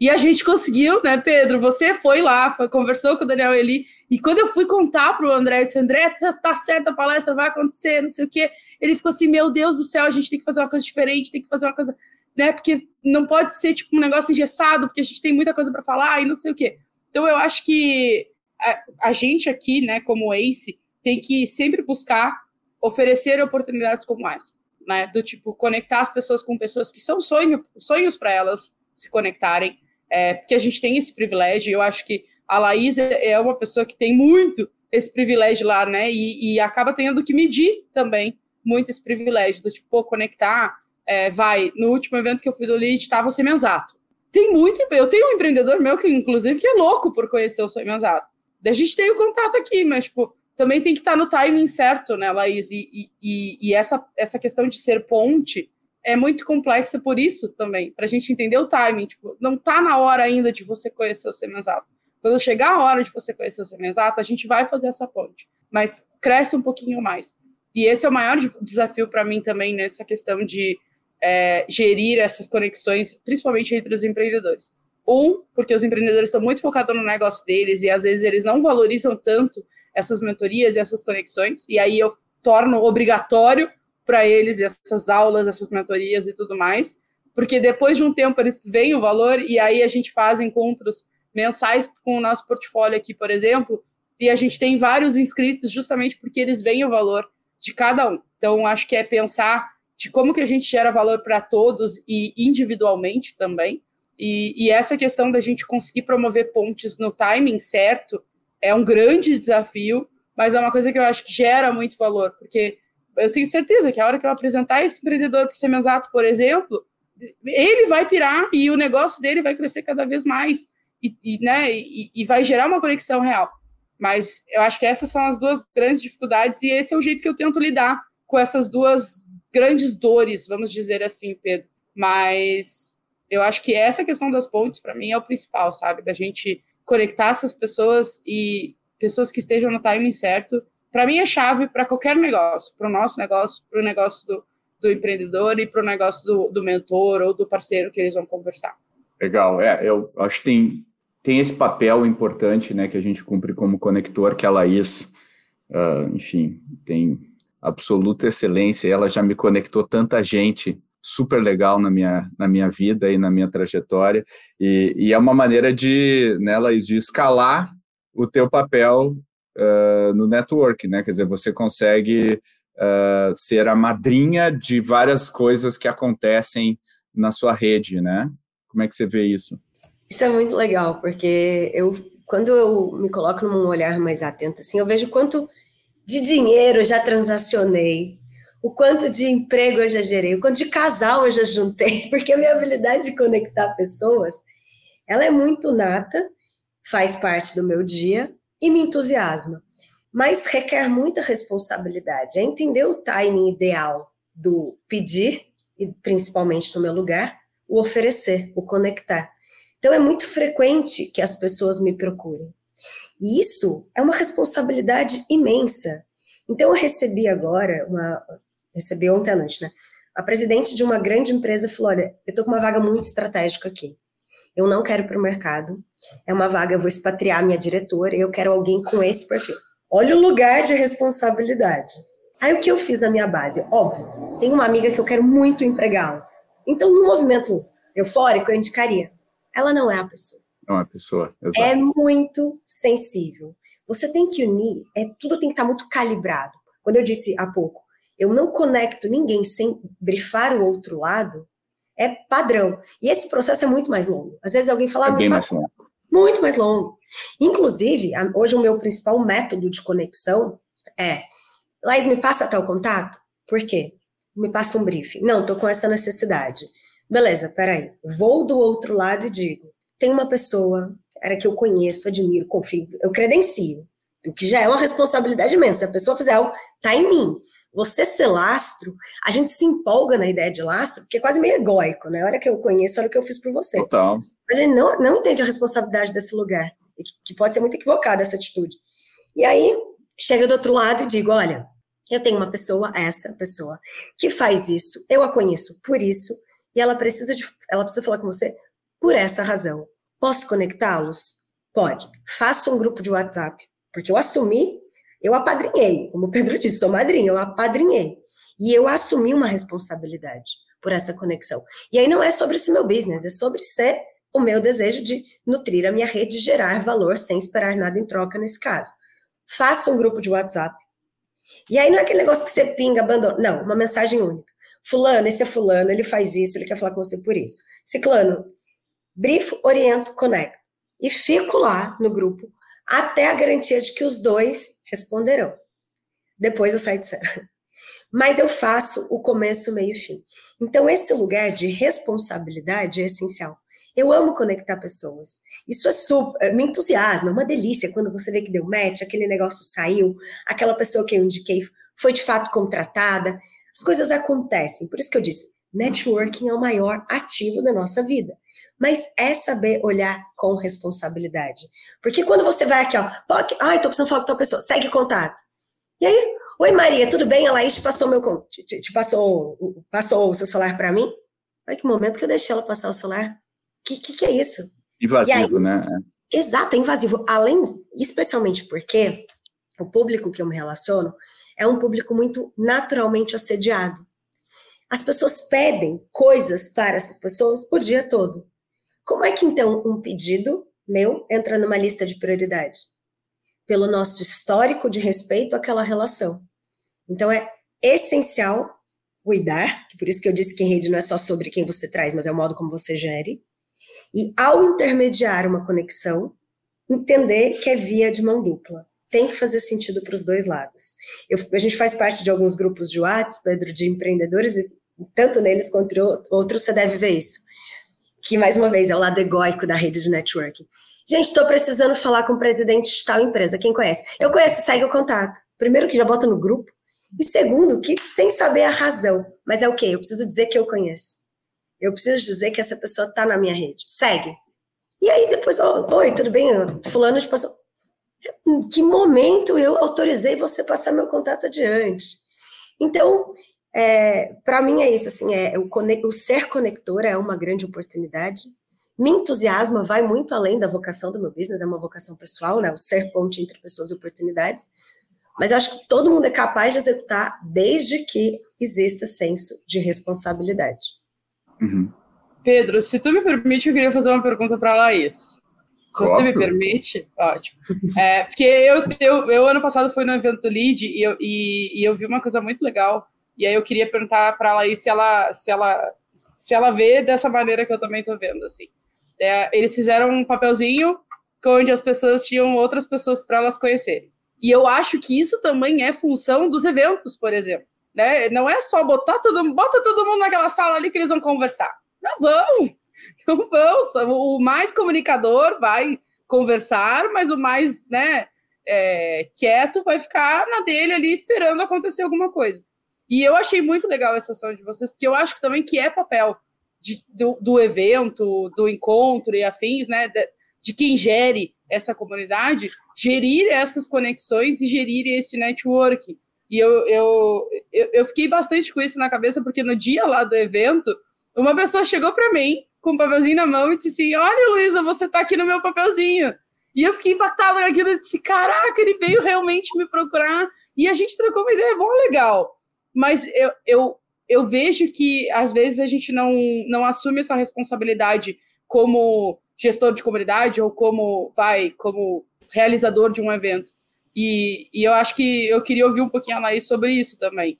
E a gente conseguiu, né, Pedro? Você foi lá, foi, conversou com o Daniel Eli, e quando eu fui contar para o André, eu disse, André, tá, tá certo, a palestra vai acontecer, não sei o quê. Ele ficou assim, meu Deus do céu, a gente tem que fazer uma coisa diferente, tem que fazer uma coisa, né, porque não pode ser, tipo, um negócio engessado, porque a gente tem muita coisa para falar e não sei o quê. Então, eu acho que a, a gente aqui, né, como ACE, tem que sempre buscar oferecer oportunidades como essa né? Do tipo, conectar as pessoas com pessoas que são sonho, sonhos para elas se conectarem, é, porque a gente tem esse privilégio, eu acho que a Laís é, é uma pessoa que tem muito esse privilégio lá, né? E, e acaba tendo que medir também muito esse privilégio, do tipo, pô, conectar. É, vai, no último evento que eu fui do Lead, estava o Semenzato. Tem muito, eu tenho um empreendedor meu que, inclusive, que é louco por conhecer o Semenzato. A gente tem o contato aqui, mas, tipo, também tem que estar no timing certo, né, Laís? E, e, e essa, essa questão de ser ponte é muito complexa por isso também, para a gente entender o timing. Tipo, não está na hora ainda de você conhecer o semenzato. Quando chegar a hora de você conhecer o semenzato, a gente vai fazer essa ponte, mas cresce um pouquinho mais. E esse é o maior desafio para mim também nessa questão de é, gerir essas conexões, principalmente entre os empreendedores. Um, porque os empreendedores estão muito focados no negócio deles e às vezes eles não valorizam tanto essas mentorias e essas conexões, e aí eu torno obrigatório para eles essas aulas, essas mentorias e tudo mais, porque depois de um tempo eles veem o valor e aí a gente faz encontros mensais com o nosso portfólio aqui, por exemplo, e a gente tem vários inscritos justamente porque eles veem o valor de cada um. Então, acho que é pensar de como que a gente gera valor para todos e individualmente também. E, e, essa questão da gente conseguir promover pontes no timing certo é um grande desafio, mas é uma coisa que eu acho que gera muito valor, porque eu tenho certeza que a hora que eu apresentar esse empreendedor para o Semenzato, por exemplo, ele vai pirar e o negócio dele vai crescer cada vez mais e, e né, e, e vai gerar uma conexão real. Mas eu acho que essas são as duas grandes dificuldades e esse é o jeito que eu tento lidar com essas duas grandes dores, vamos dizer assim, Pedro. Mas eu acho que essa questão das pontes, para mim, é o principal, sabe? Da gente conectar essas pessoas e pessoas que estejam no timing certo, para mim é chave para qualquer negócio, para o nosso negócio, para o negócio do, do empreendedor e para o negócio do, do mentor ou do parceiro que eles vão conversar. Legal, é, eu acho que tem, tem esse papel importante, né, que a gente cumpre como conector, que a Laís, uh, enfim, tem absoluta excelência, ela já me conectou tanta gente super legal na minha, na minha vida e na minha trajetória, e, e é uma maneira de, né, Laís, de escalar o teu papel uh, no network, né, quer dizer, você consegue uh, ser a madrinha de várias coisas que acontecem na sua rede, né? Como é que você vê isso? Isso é muito legal, porque eu, quando eu me coloco num olhar mais atento, assim, eu vejo quanto de dinheiro eu já transacionei, o quanto de emprego eu já gerei, o quanto de casal eu já juntei, porque a minha habilidade de conectar pessoas, ela é muito nata, faz parte do meu dia e me entusiasma, mas requer muita responsabilidade, é entender o timing ideal do pedir, e principalmente no meu lugar, o oferecer, o conectar. Então é muito frequente que as pessoas me procurem. E isso é uma responsabilidade imensa. Então, eu recebi agora, uma, recebi ontem à noite, né? A presidente de uma grande empresa falou: Olha, eu tô com uma vaga muito estratégica aqui. Eu não quero ir para o mercado. É uma vaga, eu vou expatriar minha diretora, eu quero alguém com esse perfil. Olha o lugar de responsabilidade. Aí o que eu fiz na minha base? Óbvio, tem uma amiga que eu quero muito empregá-la. Então, no movimento eufórico, eu indicaria. Ela não é a pessoa. Não é a pessoa, exato. É muito sensível. Você tem que unir, é, tudo tem que estar muito calibrado. Quando eu disse há pouco, eu não conecto ninguém sem brifar o outro lado, é padrão. E esse processo é muito mais longo. Às vezes alguém fala, é ah, bem mais longo. Muito mais longo. Inclusive, hoje o meu principal método de conexão é, Laís, me passa tal contato? Por quê? Me passa um briefing. Não, tô com essa necessidade. Beleza, peraí. Vou do outro lado e digo, tem uma pessoa era que eu conheço, admiro, confio, eu credencio. O que já é uma responsabilidade imensa. Se a pessoa fizer algo, tá em mim. Você ser lastro, a gente se empolga na ideia de lastro, porque é quase meio egóico, né? Olha que eu conheço, olha o que eu fiz por você. Total. Mas gente não, não entende a responsabilidade desse lugar, que pode ser muito equivocada essa atitude. E aí, chega do outro lado e digo, olha, eu tenho uma pessoa, essa pessoa, que faz isso, eu a conheço por isso, e ela precisa, de, ela precisa falar com você por essa razão. Posso conectá-los? Pode. Faça um grupo de WhatsApp, porque eu assumi eu apadrinhei, como o Pedro disse, sou madrinha, eu apadrinhei. E eu assumi uma responsabilidade por essa conexão. E aí não é sobre esse meu business, é sobre ser o meu desejo de nutrir a minha rede, gerar valor sem esperar nada em troca nesse caso. Faça um grupo de WhatsApp. E aí não é aquele negócio que você pinga, abandona. Não, uma mensagem única. Fulano, esse é fulano, ele faz isso, ele quer falar com você por isso. Ciclano, brifo, oriento, conecto. E fico lá no grupo até a garantia de que os dois responderão. Depois eu saio de cena. Mas eu faço o começo, meio e fim. Então, esse lugar de responsabilidade é essencial. Eu amo conectar pessoas. Isso é super, me entusiasma, é uma delícia quando você vê que deu match, aquele negócio saiu, aquela pessoa que eu indiquei foi de fato contratada. As coisas acontecem. Por isso que eu disse, networking é o maior ativo da nossa vida mas é saber olhar com responsabilidade. Porque quando você vai aqui, ó, ai, tô precisando falar com tal pessoa, segue contato. E aí, oi Maria, tudo bem? A Laís te passou meu te, te passou, passou o seu celular para mim? Olha que momento que eu deixei ela passar o celular. Que que, que é isso? Invasivo, aí, né? Exato, é invasivo. Além, especialmente porque o público que eu me relaciono é um público muito naturalmente assediado. As pessoas pedem coisas para essas pessoas o dia todo. Como é que então um pedido meu entra numa lista de prioridade? Pelo nosso histórico de respeito àquela relação. Então é essencial cuidar, por isso que eu disse que rede não é só sobre quem você traz, mas é o modo como você gere. E ao intermediar uma conexão, entender que é via de mão dupla. Tem que fazer sentido para os dois lados. Eu, a gente faz parte de alguns grupos de WhatsApp, Pedro, de empreendedores, e tanto neles quanto outros você deve ver isso que mais uma vez é o lado egóico da rede de networking. Gente, estou precisando falar com o presidente de tal empresa. Quem conhece? Eu conheço, segue o contato. Primeiro que já bota no grupo. E segundo, que sem saber a razão. Mas é o quê? Eu preciso dizer que eu conheço. Eu preciso dizer que essa pessoa está na minha rede. Segue. E aí depois, oi, tudo bem? Fulano te passou. Em que momento eu autorizei você passar meu contato adiante? Então, é, para mim é isso, assim, é o, o ser conector é uma grande oportunidade. Me entusiasma, vai muito além da vocação do meu business, é uma vocação pessoal, né? O ser ponte entre pessoas e oportunidades. Mas eu acho que todo mundo é capaz de executar desde que exista senso de responsabilidade. Uhum. Pedro, se tu me permite, eu queria fazer uma pergunta para a Laís. Se você me permite, ótimo. É, porque eu, eu, eu, ano passado, fui no evento do Lead e eu, e, e eu vi uma coisa muito legal e aí eu queria perguntar para ela aí se ela, se ela, se ela vê dessa maneira que eu também estou vendo, assim. É, eles fizeram um papelzinho onde as pessoas tinham outras pessoas para elas conhecerem. E eu acho que isso também é função dos eventos, por exemplo. Né? Não é só botar todo, bota todo mundo naquela sala ali que eles vão conversar. Não vão, não vão. O mais comunicador vai conversar, mas o mais né, é, quieto vai ficar na dele ali esperando acontecer alguma coisa. E eu achei muito legal essa ação de vocês, porque eu acho que também que é papel de, do, do, evento, do encontro e afins, né? De, de quem gere essa comunidade, gerir essas conexões e gerir esse network. E eu, eu, eu, eu fiquei bastante com isso na cabeça, porque no dia lá do evento, uma pessoa chegou para mim com um papelzinho na mão e disse assim: Olha, Luísa, você está aqui no meu papelzinho. E eu fiquei impactada com aquilo e disse: Caraca, ele veio realmente me procurar. E a gente trocou uma ideia bom legal. Mas eu, eu, eu vejo que às vezes a gente não, não assume essa responsabilidade como gestor de comunidade ou como vai como realizador de um evento. E, e eu acho que eu queria ouvir um pouquinho a Laís sobre isso também.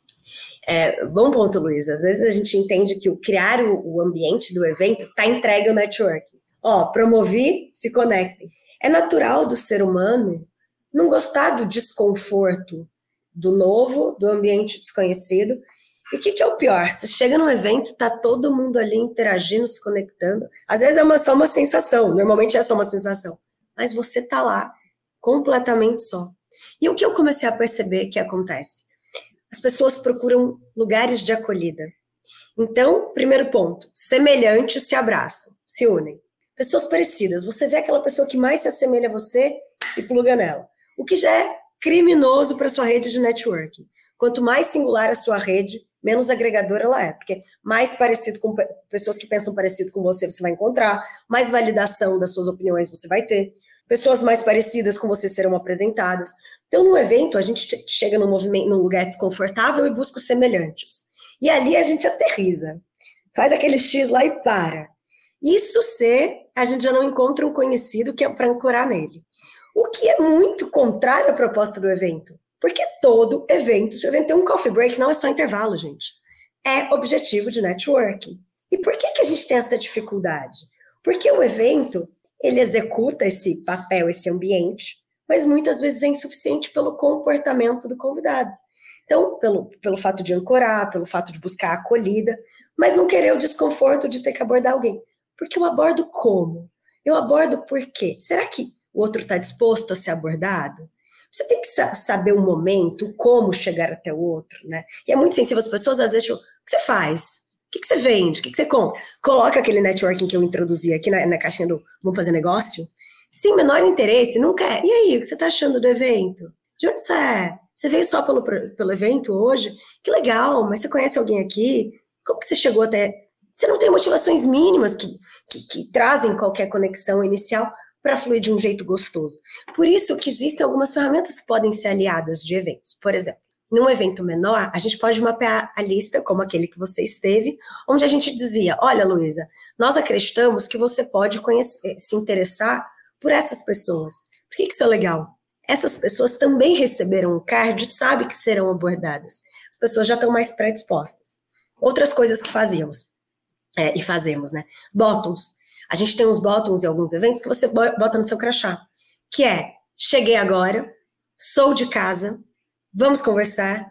É, bom ponto, Luiz. Às vezes a gente entende que o criar o, o ambiente do evento está entregue ao network. Ó, promovi, se conectem. É natural do ser humano não gostar do desconforto do novo, do ambiente desconhecido. E o que, que, é o pior? Você chega num evento, tá todo mundo ali interagindo, se conectando. Às vezes é uma, só uma sensação, normalmente é só uma sensação. Mas você tá lá, completamente só. E o que eu comecei a perceber que acontece? As pessoas procuram lugares de acolhida. Então, primeiro ponto, semelhantes se abraçam, se unem. Pessoas parecidas, você vê aquela pessoa que mais se assemelha a você e pluga nela. O que já é criminoso para sua rede de networking. Quanto mais singular a sua rede, menos agregadora ela é, porque mais parecido com pessoas que pensam parecido com você você vai encontrar, mais validação das suas opiniões você vai ter, pessoas mais parecidas com você serão apresentadas. Então, no evento, a gente chega num movimento, num lugar desconfortável e busca os semelhantes. E ali a gente aterriza, faz aquele X lá e para. Isso se a gente já não encontra um conhecido que é para ancorar nele. O que é muito contrário à proposta do evento. Porque todo evento, se o evento tem um coffee break, não é só intervalo, gente. É objetivo de networking. E por que, que a gente tem essa dificuldade? Porque o evento, ele executa esse papel, esse ambiente, mas muitas vezes é insuficiente pelo comportamento do convidado. Então, pelo, pelo fato de ancorar, pelo fato de buscar a acolhida, mas não querer o desconforto de ter que abordar alguém. Porque eu abordo como? Eu abordo por quê? Será que o outro está disposto a ser abordado? Você tem que saber o momento, como chegar até o outro, né? E é muito sensível as pessoas, às vezes, o que você faz? O que, você vende? O que, que você compra? Coloca aquele networking que eu introduzi aqui na, na caixinha do Vamos Fazer Negócio. Sem menor interesse, não quer. E aí, o que você está achando do evento? De onde você é? Você veio só pelo, pelo evento hoje? Que legal, mas você conhece alguém aqui? Como que você chegou até... Você não tem motivações mínimas que, que, que trazem qualquer conexão inicial para fluir de um jeito gostoso. Por isso que existem algumas ferramentas que podem ser aliadas de eventos. Por exemplo, num evento menor, a gente pode mapear a lista, como aquele que você esteve, onde a gente dizia: Olha, Luísa, nós acreditamos que você pode conhecer, se interessar por essas pessoas. Por que, que isso é legal? Essas pessoas também receberam um card e sabem que serão abordadas. As pessoas já estão mais predispostas. Outras coisas que fazíamos é, e fazemos, né? Bottoms. A gente tem uns bottoms em alguns eventos que você bota no seu crachá, que é: cheguei agora, sou de casa, vamos conversar.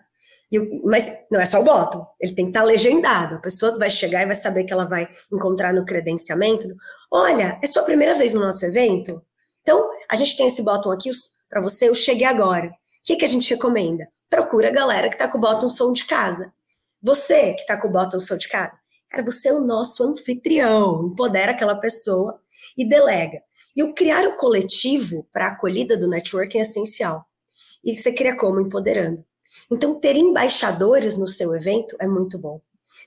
Mas não é só o bottom, ele tem que estar legendado. A pessoa vai chegar e vai saber que ela vai encontrar no credenciamento. Olha, é sua primeira vez no nosso evento? Então, a gente tem esse bottom aqui para você, eu cheguei agora. O que, que a gente recomenda? Procura a galera que está com o bottom sou de casa. Você que está com o bottom sou de casa, Cara, você é o nosso anfitrião, empodera aquela pessoa e delega. E o criar o coletivo para a acolhida do networking é essencial. E você cria como? Empoderando. Então, ter embaixadores no seu evento é muito bom.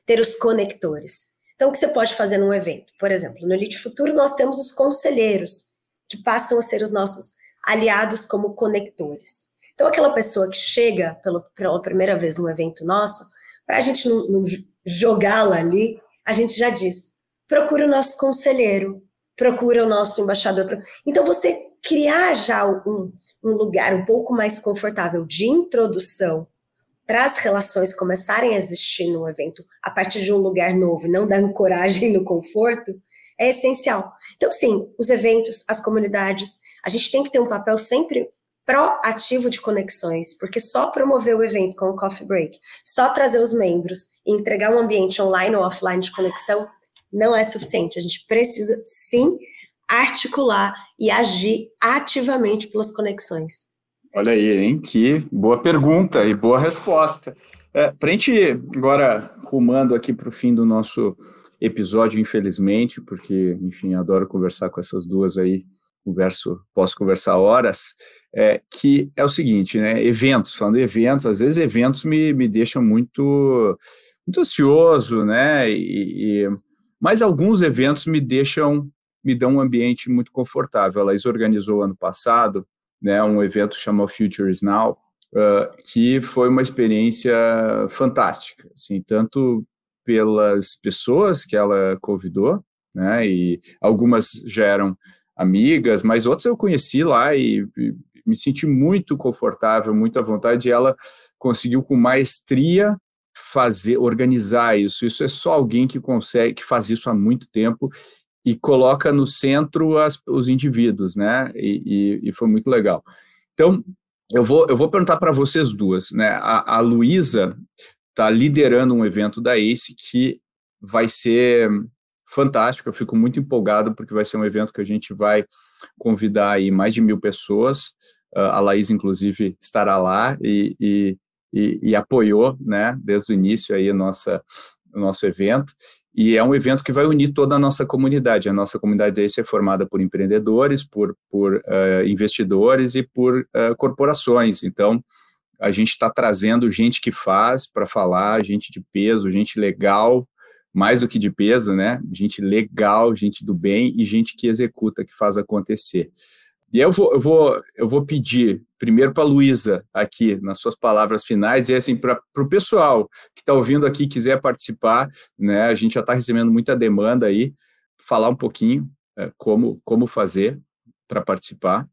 Ter os conectores. Então, o que você pode fazer num evento? Por exemplo, no Elite Futuro, nós temos os conselheiros, que passam a ser os nossos aliados como conectores. Então, aquela pessoa que chega pelo, pela primeira vez num evento nosso, para a gente não, não jogá-la ali, a gente já diz: procura o nosso conselheiro, procura o nosso embaixador. Então, você criar já um, um lugar um pouco mais confortável de introdução para as relações começarem a existir no evento a partir de um lugar novo, não da ancoragem no conforto, é essencial. Então, sim, os eventos, as comunidades, a gente tem que ter um papel sempre proativo de conexões, porque só promover o evento com o coffee break, só trazer os membros e entregar um ambiente online ou offline de conexão não é suficiente. A gente precisa sim articular e agir ativamente pelas conexões. Olha aí, hein? Que boa pergunta e boa resposta. É, para a gente agora rumando aqui para o fim do nosso episódio, infelizmente, porque, enfim, adoro conversar com essas duas aí converso, posso conversar horas, é, que é o seguinte, né? Eventos, falando de eventos, às vezes eventos me, me deixam muito, muito ansioso, né? E, e, mas alguns eventos me deixam, me dão um ambiente muito confortável. A Laís organizou ano passado, né? Um evento chamado Future is Now, uh, que foi uma experiência fantástica, assim, tanto pelas pessoas que ela convidou, né? E algumas já eram amigas, mas outras eu conheci lá e, e me senti muito confortável, muito à vontade. E ela conseguiu com maestria fazer, organizar isso. Isso é só alguém que consegue, que faz isso há muito tempo e coloca no centro as, os indivíduos, né? E, e, e, foi muito legal. Então, eu vou, eu vou perguntar para vocês duas, né? A, a Luísa está liderando um evento da ACE que vai ser fantástico, eu fico muito empolgado porque vai ser um evento que a gente vai convidar aí mais de mil pessoas, uh, a Laís, inclusive, estará lá e, e, e, e apoiou, né, desde o início aí nossa, o nosso evento, e é um evento que vai unir toda a nossa comunidade. A nossa comunidade aí é formada por empreendedores, por, por uh, investidores e por uh, corporações. Então, a gente está trazendo gente que faz para falar, gente de peso, gente legal, mais do que de peso, né? Gente legal, gente do bem e gente que executa, que faz acontecer. E eu vou, eu vou, eu vou pedir primeiro para a Luísa aqui, nas suas palavras finais, e assim, para o pessoal que está ouvindo aqui quiser participar, né? A gente já está recebendo muita demanda aí, falar um pouquinho é, como, como fazer para participar,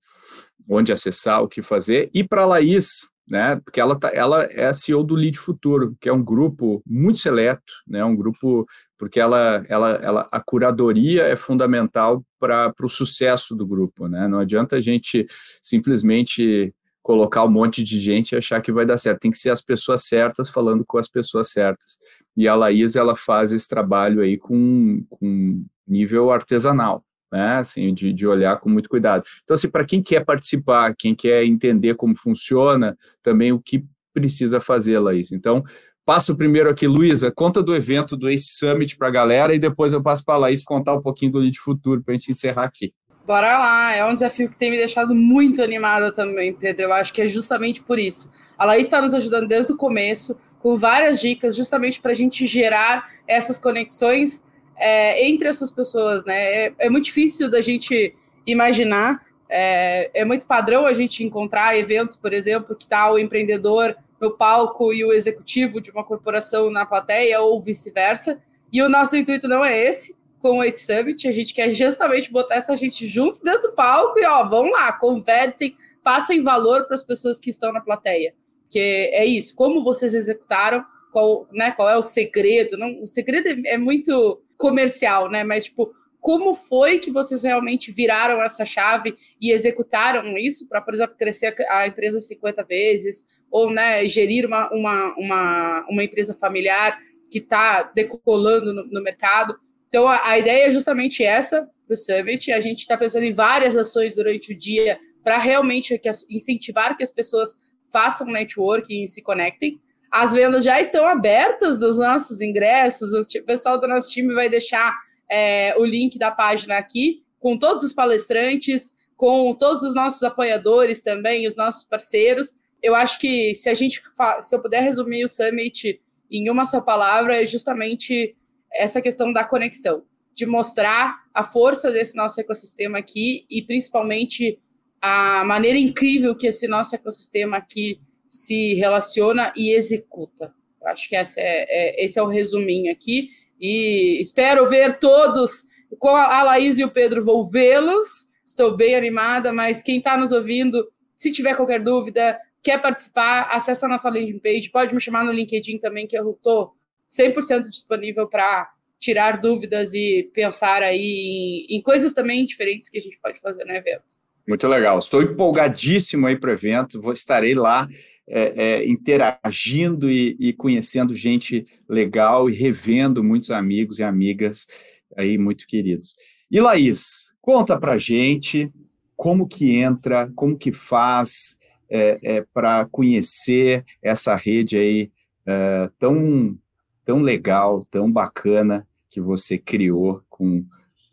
onde acessar, o que fazer. E para a Laís, né? Porque ela, tá, ela é a CEO do Lead Futuro, que é um grupo muito seleto, né? Um grupo porque ela, ela, ela a curadoria é fundamental para o sucesso do grupo, né? Não adianta a gente simplesmente colocar um monte de gente e achar que vai dar certo. Tem que ser as pessoas certas falando com as pessoas certas. E a Laís, ela faz esse trabalho aí com, com nível artesanal, né, assim, de, de olhar com muito cuidado. Então, assim, para quem quer participar, quem quer entender como funciona, também o que precisa fazer, Laís. Então, passo primeiro aqui, Luísa, conta do evento do Ace Summit para a galera e depois eu passo para a Laís contar um pouquinho do Lead Futuro para a gente encerrar aqui. Bora lá, é um desafio que tem me deixado muito animada também, Pedro. Eu acho que é justamente por isso. A Laís está nos ajudando desde o começo, com várias dicas, justamente para a gente gerar essas conexões é, entre essas pessoas, né? É, é, muito difícil da gente imaginar. É, é, muito padrão a gente encontrar eventos, por exemplo, que está o empreendedor no palco e o executivo de uma corporação na plateia, ou vice-versa. E o nosso intuito não é esse com esse Summit. A gente quer justamente botar essa gente junto dentro do palco e, ó, vão lá, conversem, passem valor para as pessoas que estão na plateia. Porque é isso, como vocês executaram, qual, né, qual é o segredo. Não, o segredo é, é muito comercial, né? Mas, tipo, como foi que vocês realmente viraram essa chave e executaram isso para, por exemplo, crescer a empresa 50 vezes, ou né, gerir uma, uma, uma, uma empresa familiar que está decolando no, no, mercado. Então, a, a, ideia é justamente essa do Summit. A gente está pensando em várias ações durante o dia para realmente que incentivar que as pessoas façam networking e se conectem. As vendas já estão abertas dos nossos ingressos. O pessoal do nosso time vai deixar é, o link da página aqui, com todos os palestrantes, com todos os nossos apoiadores também, os nossos parceiros. Eu acho que se a gente, se eu puder resumir o Summit em uma só palavra, é justamente essa questão da conexão, de mostrar a força desse nosso ecossistema aqui e principalmente a maneira incrível que esse nosso ecossistema aqui se relaciona e executa. Acho que é, é, esse é o resuminho aqui. E espero ver todos. Com a Laís e o Pedro, vou vê-los. Estou bem animada, mas quem está nos ouvindo, se tiver qualquer dúvida, quer participar, acessa a nossa landing page. Pode me chamar no LinkedIn também, que eu estou 100% disponível para tirar dúvidas e pensar aí em, em coisas também diferentes que a gente pode fazer no evento. Muito legal. Estou empolgadíssimo aí para o evento. Vou estarei lá é, é, interagindo e, e, conhecendo gente legal e revendo muitos amigos e amigas aí muito queridos. E Laís, conta para gente como que entra, como que faz é, é para conhecer essa rede aí é, tão tão legal, tão bacana que você criou com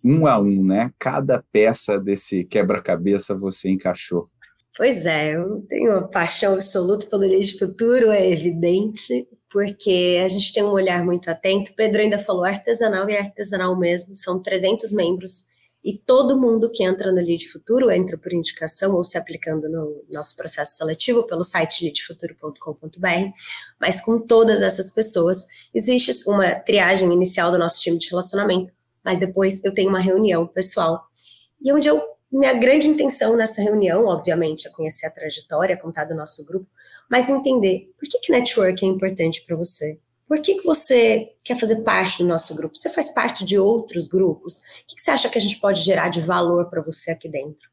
um a um, né? Cada peça desse quebra-cabeça você encaixou. Pois é, eu tenho uma paixão absoluta pelo de Futuro, é evidente, porque a gente tem um olhar muito atento. Pedro ainda falou artesanal e artesanal mesmo, são 300 membros e todo mundo que entra no Lead Futuro entra por indicação ou se aplicando no nosso processo seletivo pelo site leadfuturo.com.br, mas com todas essas pessoas existe uma triagem inicial do nosso time de relacionamento, mas depois eu tenho uma reunião pessoal e onde eu minha grande intenção nessa reunião, obviamente, é conhecer a trajetória, contar do nosso grupo, mas entender por que que network é importante para você, por que, que você quer fazer parte do nosso grupo? Você faz parte de outros grupos? O que, que você acha que a gente pode gerar de valor para você aqui dentro?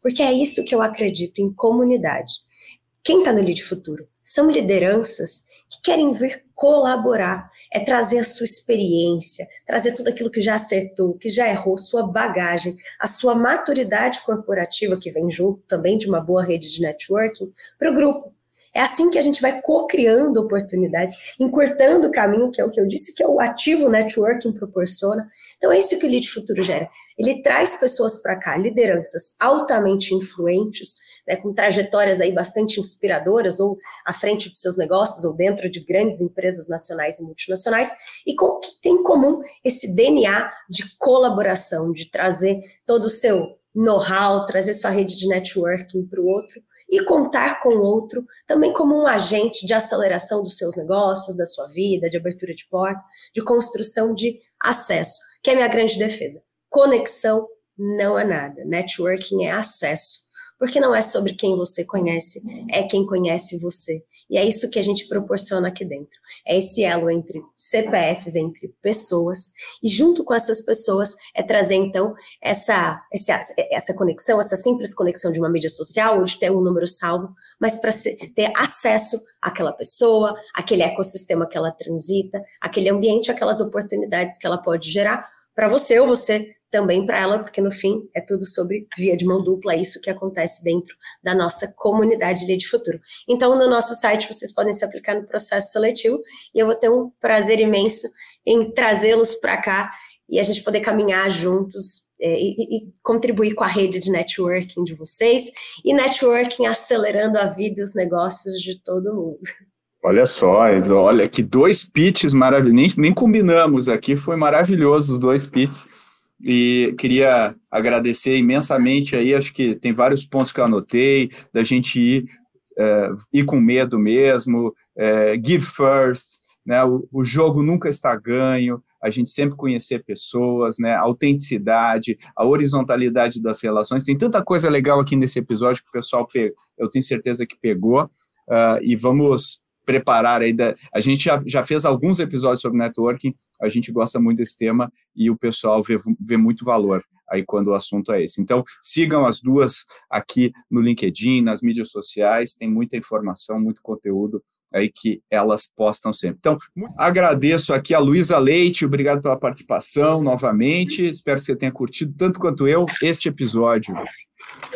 Porque é isso que eu acredito em comunidade. Quem está no Lead Futuro? São lideranças que querem vir colaborar, é trazer a sua experiência, trazer tudo aquilo que já acertou, que já errou, sua bagagem, a sua maturidade corporativa, que vem junto também de uma boa rede de networking, para o grupo. É assim que a gente vai co-criando oportunidades, encurtando o caminho, que é o que eu disse, que é o ativo networking proporciona. Então é isso que o Lead Futuro gera. Ele traz pessoas para cá, lideranças altamente influentes, né, com trajetórias aí bastante inspiradoras, ou à frente de seus negócios, ou dentro de grandes empresas nacionais e multinacionais, e com que tem em comum esse DNA de colaboração, de trazer todo o seu know-how, trazer sua rede de networking para o outro e contar com o outro também como um agente de aceleração dos seus negócios, da sua vida, de abertura de porta, de construção de acesso, que é a minha grande defesa. Conexão não é nada, networking é acesso porque não é sobre quem você conhece, é quem conhece você. E é isso que a gente proporciona aqui dentro. É esse elo entre CPFs, entre pessoas, e junto com essas pessoas é trazer então essa, essa, essa conexão, essa simples conexão de uma mídia social ou de ter um número salvo, mas para ter acesso àquela pessoa, aquele ecossistema que ela transita, aquele ambiente, aquelas oportunidades que ela pode gerar para você ou você também para ela, porque no fim é tudo sobre via de mão dupla, é isso que acontece dentro da nossa comunidade de futuro. Então, no nosso site vocês podem se aplicar no processo seletivo e eu vou ter um prazer imenso em trazê-los para cá e a gente poder caminhar juntos é, e, e, contribuir com a rede de networking de vocês e networking acelerando a vida e os negócios de todo mundo. Olha só, olha que dois pitches maravilhosos, nem, nem combinamos aqui, foi maravilhoso os dois pitches e queria agradecer imensamente aí, acho que tem vários pontos que eu anotei, da gente ir, é, ir com medo mesmo, é, give first, né, o, o, jogo nunca está ganho, a gente sempre conhecer pessoas, né, a autenticidade, a horizontalidade das relações, tem tanta coisa legal aqui nesse episódio que o pessoal, eu tenho certeza que pegou, uh, e vamos preparar ainda. A gente já, já fez alguns episódios sobre networking, a gente gosta muito desse tema e o pessoal vê, vê muito valor aí quando o assunto é esse. Então, sigam as duas aqui no LinkedIn, nas mídias sociais, tem muita informação, muito conteúdo aí que elas postam sempre. Então, agradeço aqui a Luísa Leite, obrigado pela participação novamente, espero que você tenha curtido tanto quanto eu este episódio.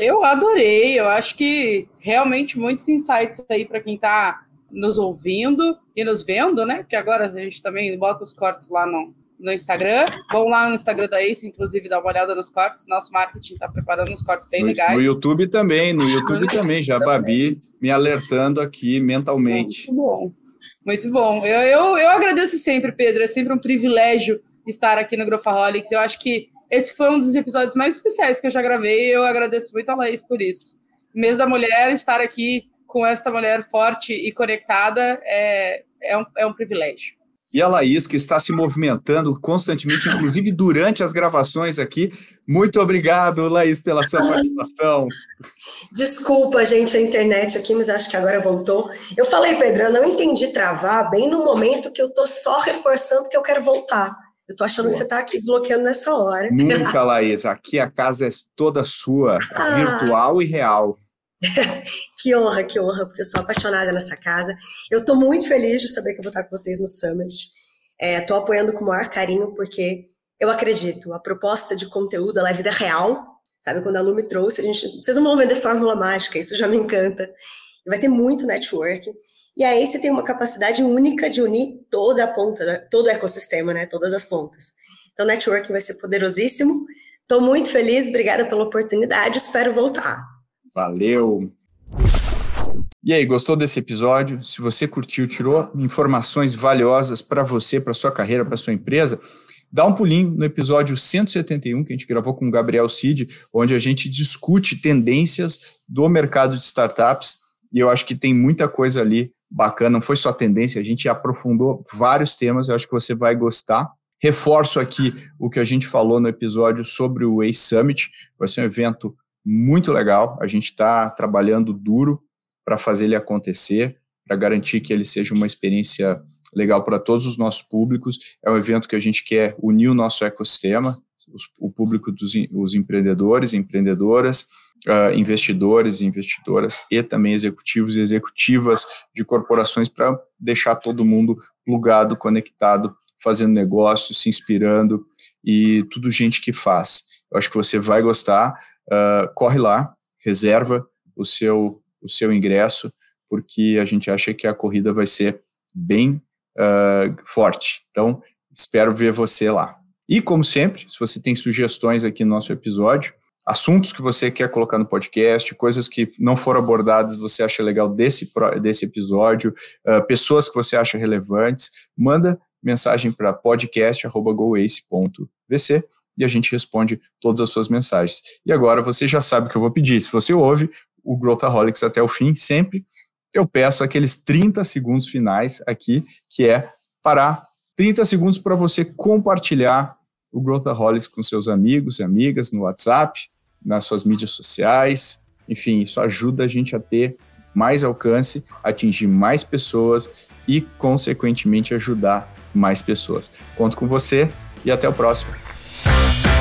Eu adorei, eu acho que realmente muitos insights aí para quem está nos ouvindo e nos vendo, né? Porque agora a gente também bota os cortes lá no, no Instagram. Vão lá no Instagram da Ace, inclusive, dar uma olhada nos cortes. Nosso marketing está preparando uns cortes bem no, legais. No YouTube também, no YouTube também. Já Babi me alertando aqui mentalmente. Muito bom. Muito bom. Eu, eu, eu agradeço sempre, Pedro. É sempre um privilégio estar aqui no Grofaholics. Eu acho que esse foi um dos episódios mais especiais que eu já gravei. Eu agradeço muito a Laís por isso. Mês da Mulher, estar aqui com esta mulher forte e conectada é, é, um, é um privilégio. E a Laís, que está se movimentando constantemente, inclusive durante as gravações aqui. Muito obrigado, Laís, pela sua participação. Desculpa, gente, a internet aqui, mas acho que agora voltou. Eu falei, Pedro, eu não entendi travar bem no momento que eu estou só reforçando que eu quero voltar. Eu tô achando Boa. que você está aqui bloqueando nessa hora. Nunca, Laís. Aqui a casa é toda sua, ah. virtual e real. que honra, que honra, porque eu sou apaixonada nessa casa. Eu estou muito feliz de saber que eu vou estar com vocês no Summit. Estou é, apoiando com o maior carinho, porque eu acredito, a proposta de conteúdo é vida real. Sabe, quando a Lu me trouxe, a gente, vocês não vão vender fórmula mágica, isso já me encanta. Vai ter muito networking. E aí você tem uma capacidade única de unir toda a ponta, todo o ecossistema, né, todas as pontas. Então, networking vai ser poderosíssimo. Estou muito feliz, obrigada pela oportunidade, espero voltar. Valeu! E aí, gostou desse episódio? Se você curtiu, tirou informações valiosas para você, para sua carreira, para sua empresa, dá um pulinho no episódio 171 que a gente gravou com o Gabriel Cid, onde a gente discute tendências do mercado de startups e eu acho que tem muita coisa ali bacana, não foi só tendência, a gente aprofundou vários temas, eu acho que você vai gostar. Reforço aqui o que a gente falou no episódio sobre o Ace Summit, vai ser um evento muito legal, a gente está trabalhando duro para fazer ele acontecer, para garantir que ele seja uma experiência legal para todos os nossos públicos. É um evento que a gente quer unir o nosso ecossistema, os, o público dos os empreendedores, empreendedoras, uh, investidores investidoras e também executivos e executivas de corporações para deixar todo mundo plugado, conectado, fazendo negócio, se inspirando e tudo gente que faz. Eu acho que você vai gostar. Uh, corre lá, reserva o seu o seu ingresso, porque a gente acha que a corrida vai ser bem uh, forte. Então, espero ver você lá. E, como sempre, se você tem sugestões aqui no nosso episódio, assuntos que você quer colocar no podcast, coisas que não foram abordadas, você acha legal desse, desse episódio, uh, pessoas que você acha relevantes, manda mensagem para podcast.goace.vc e a gente responde todas as suas mensagens. E agora você já sabe o que eu vou pedir. Se você ouve o Growthaholics até o fim, sempre, eu peço aqueles 30 segundos finais aqui, que é parar 30 segundos para você compartilhar o Growthaholics com seus amigos e amigas no WhatsApp, nas suas mídias sociais. Enfim, isso ajuda a gente a ter mais alcance, atingir mais pessoas e, consequentemente, ajudar mais pessoas. Conto com você e até o próximo. Bye.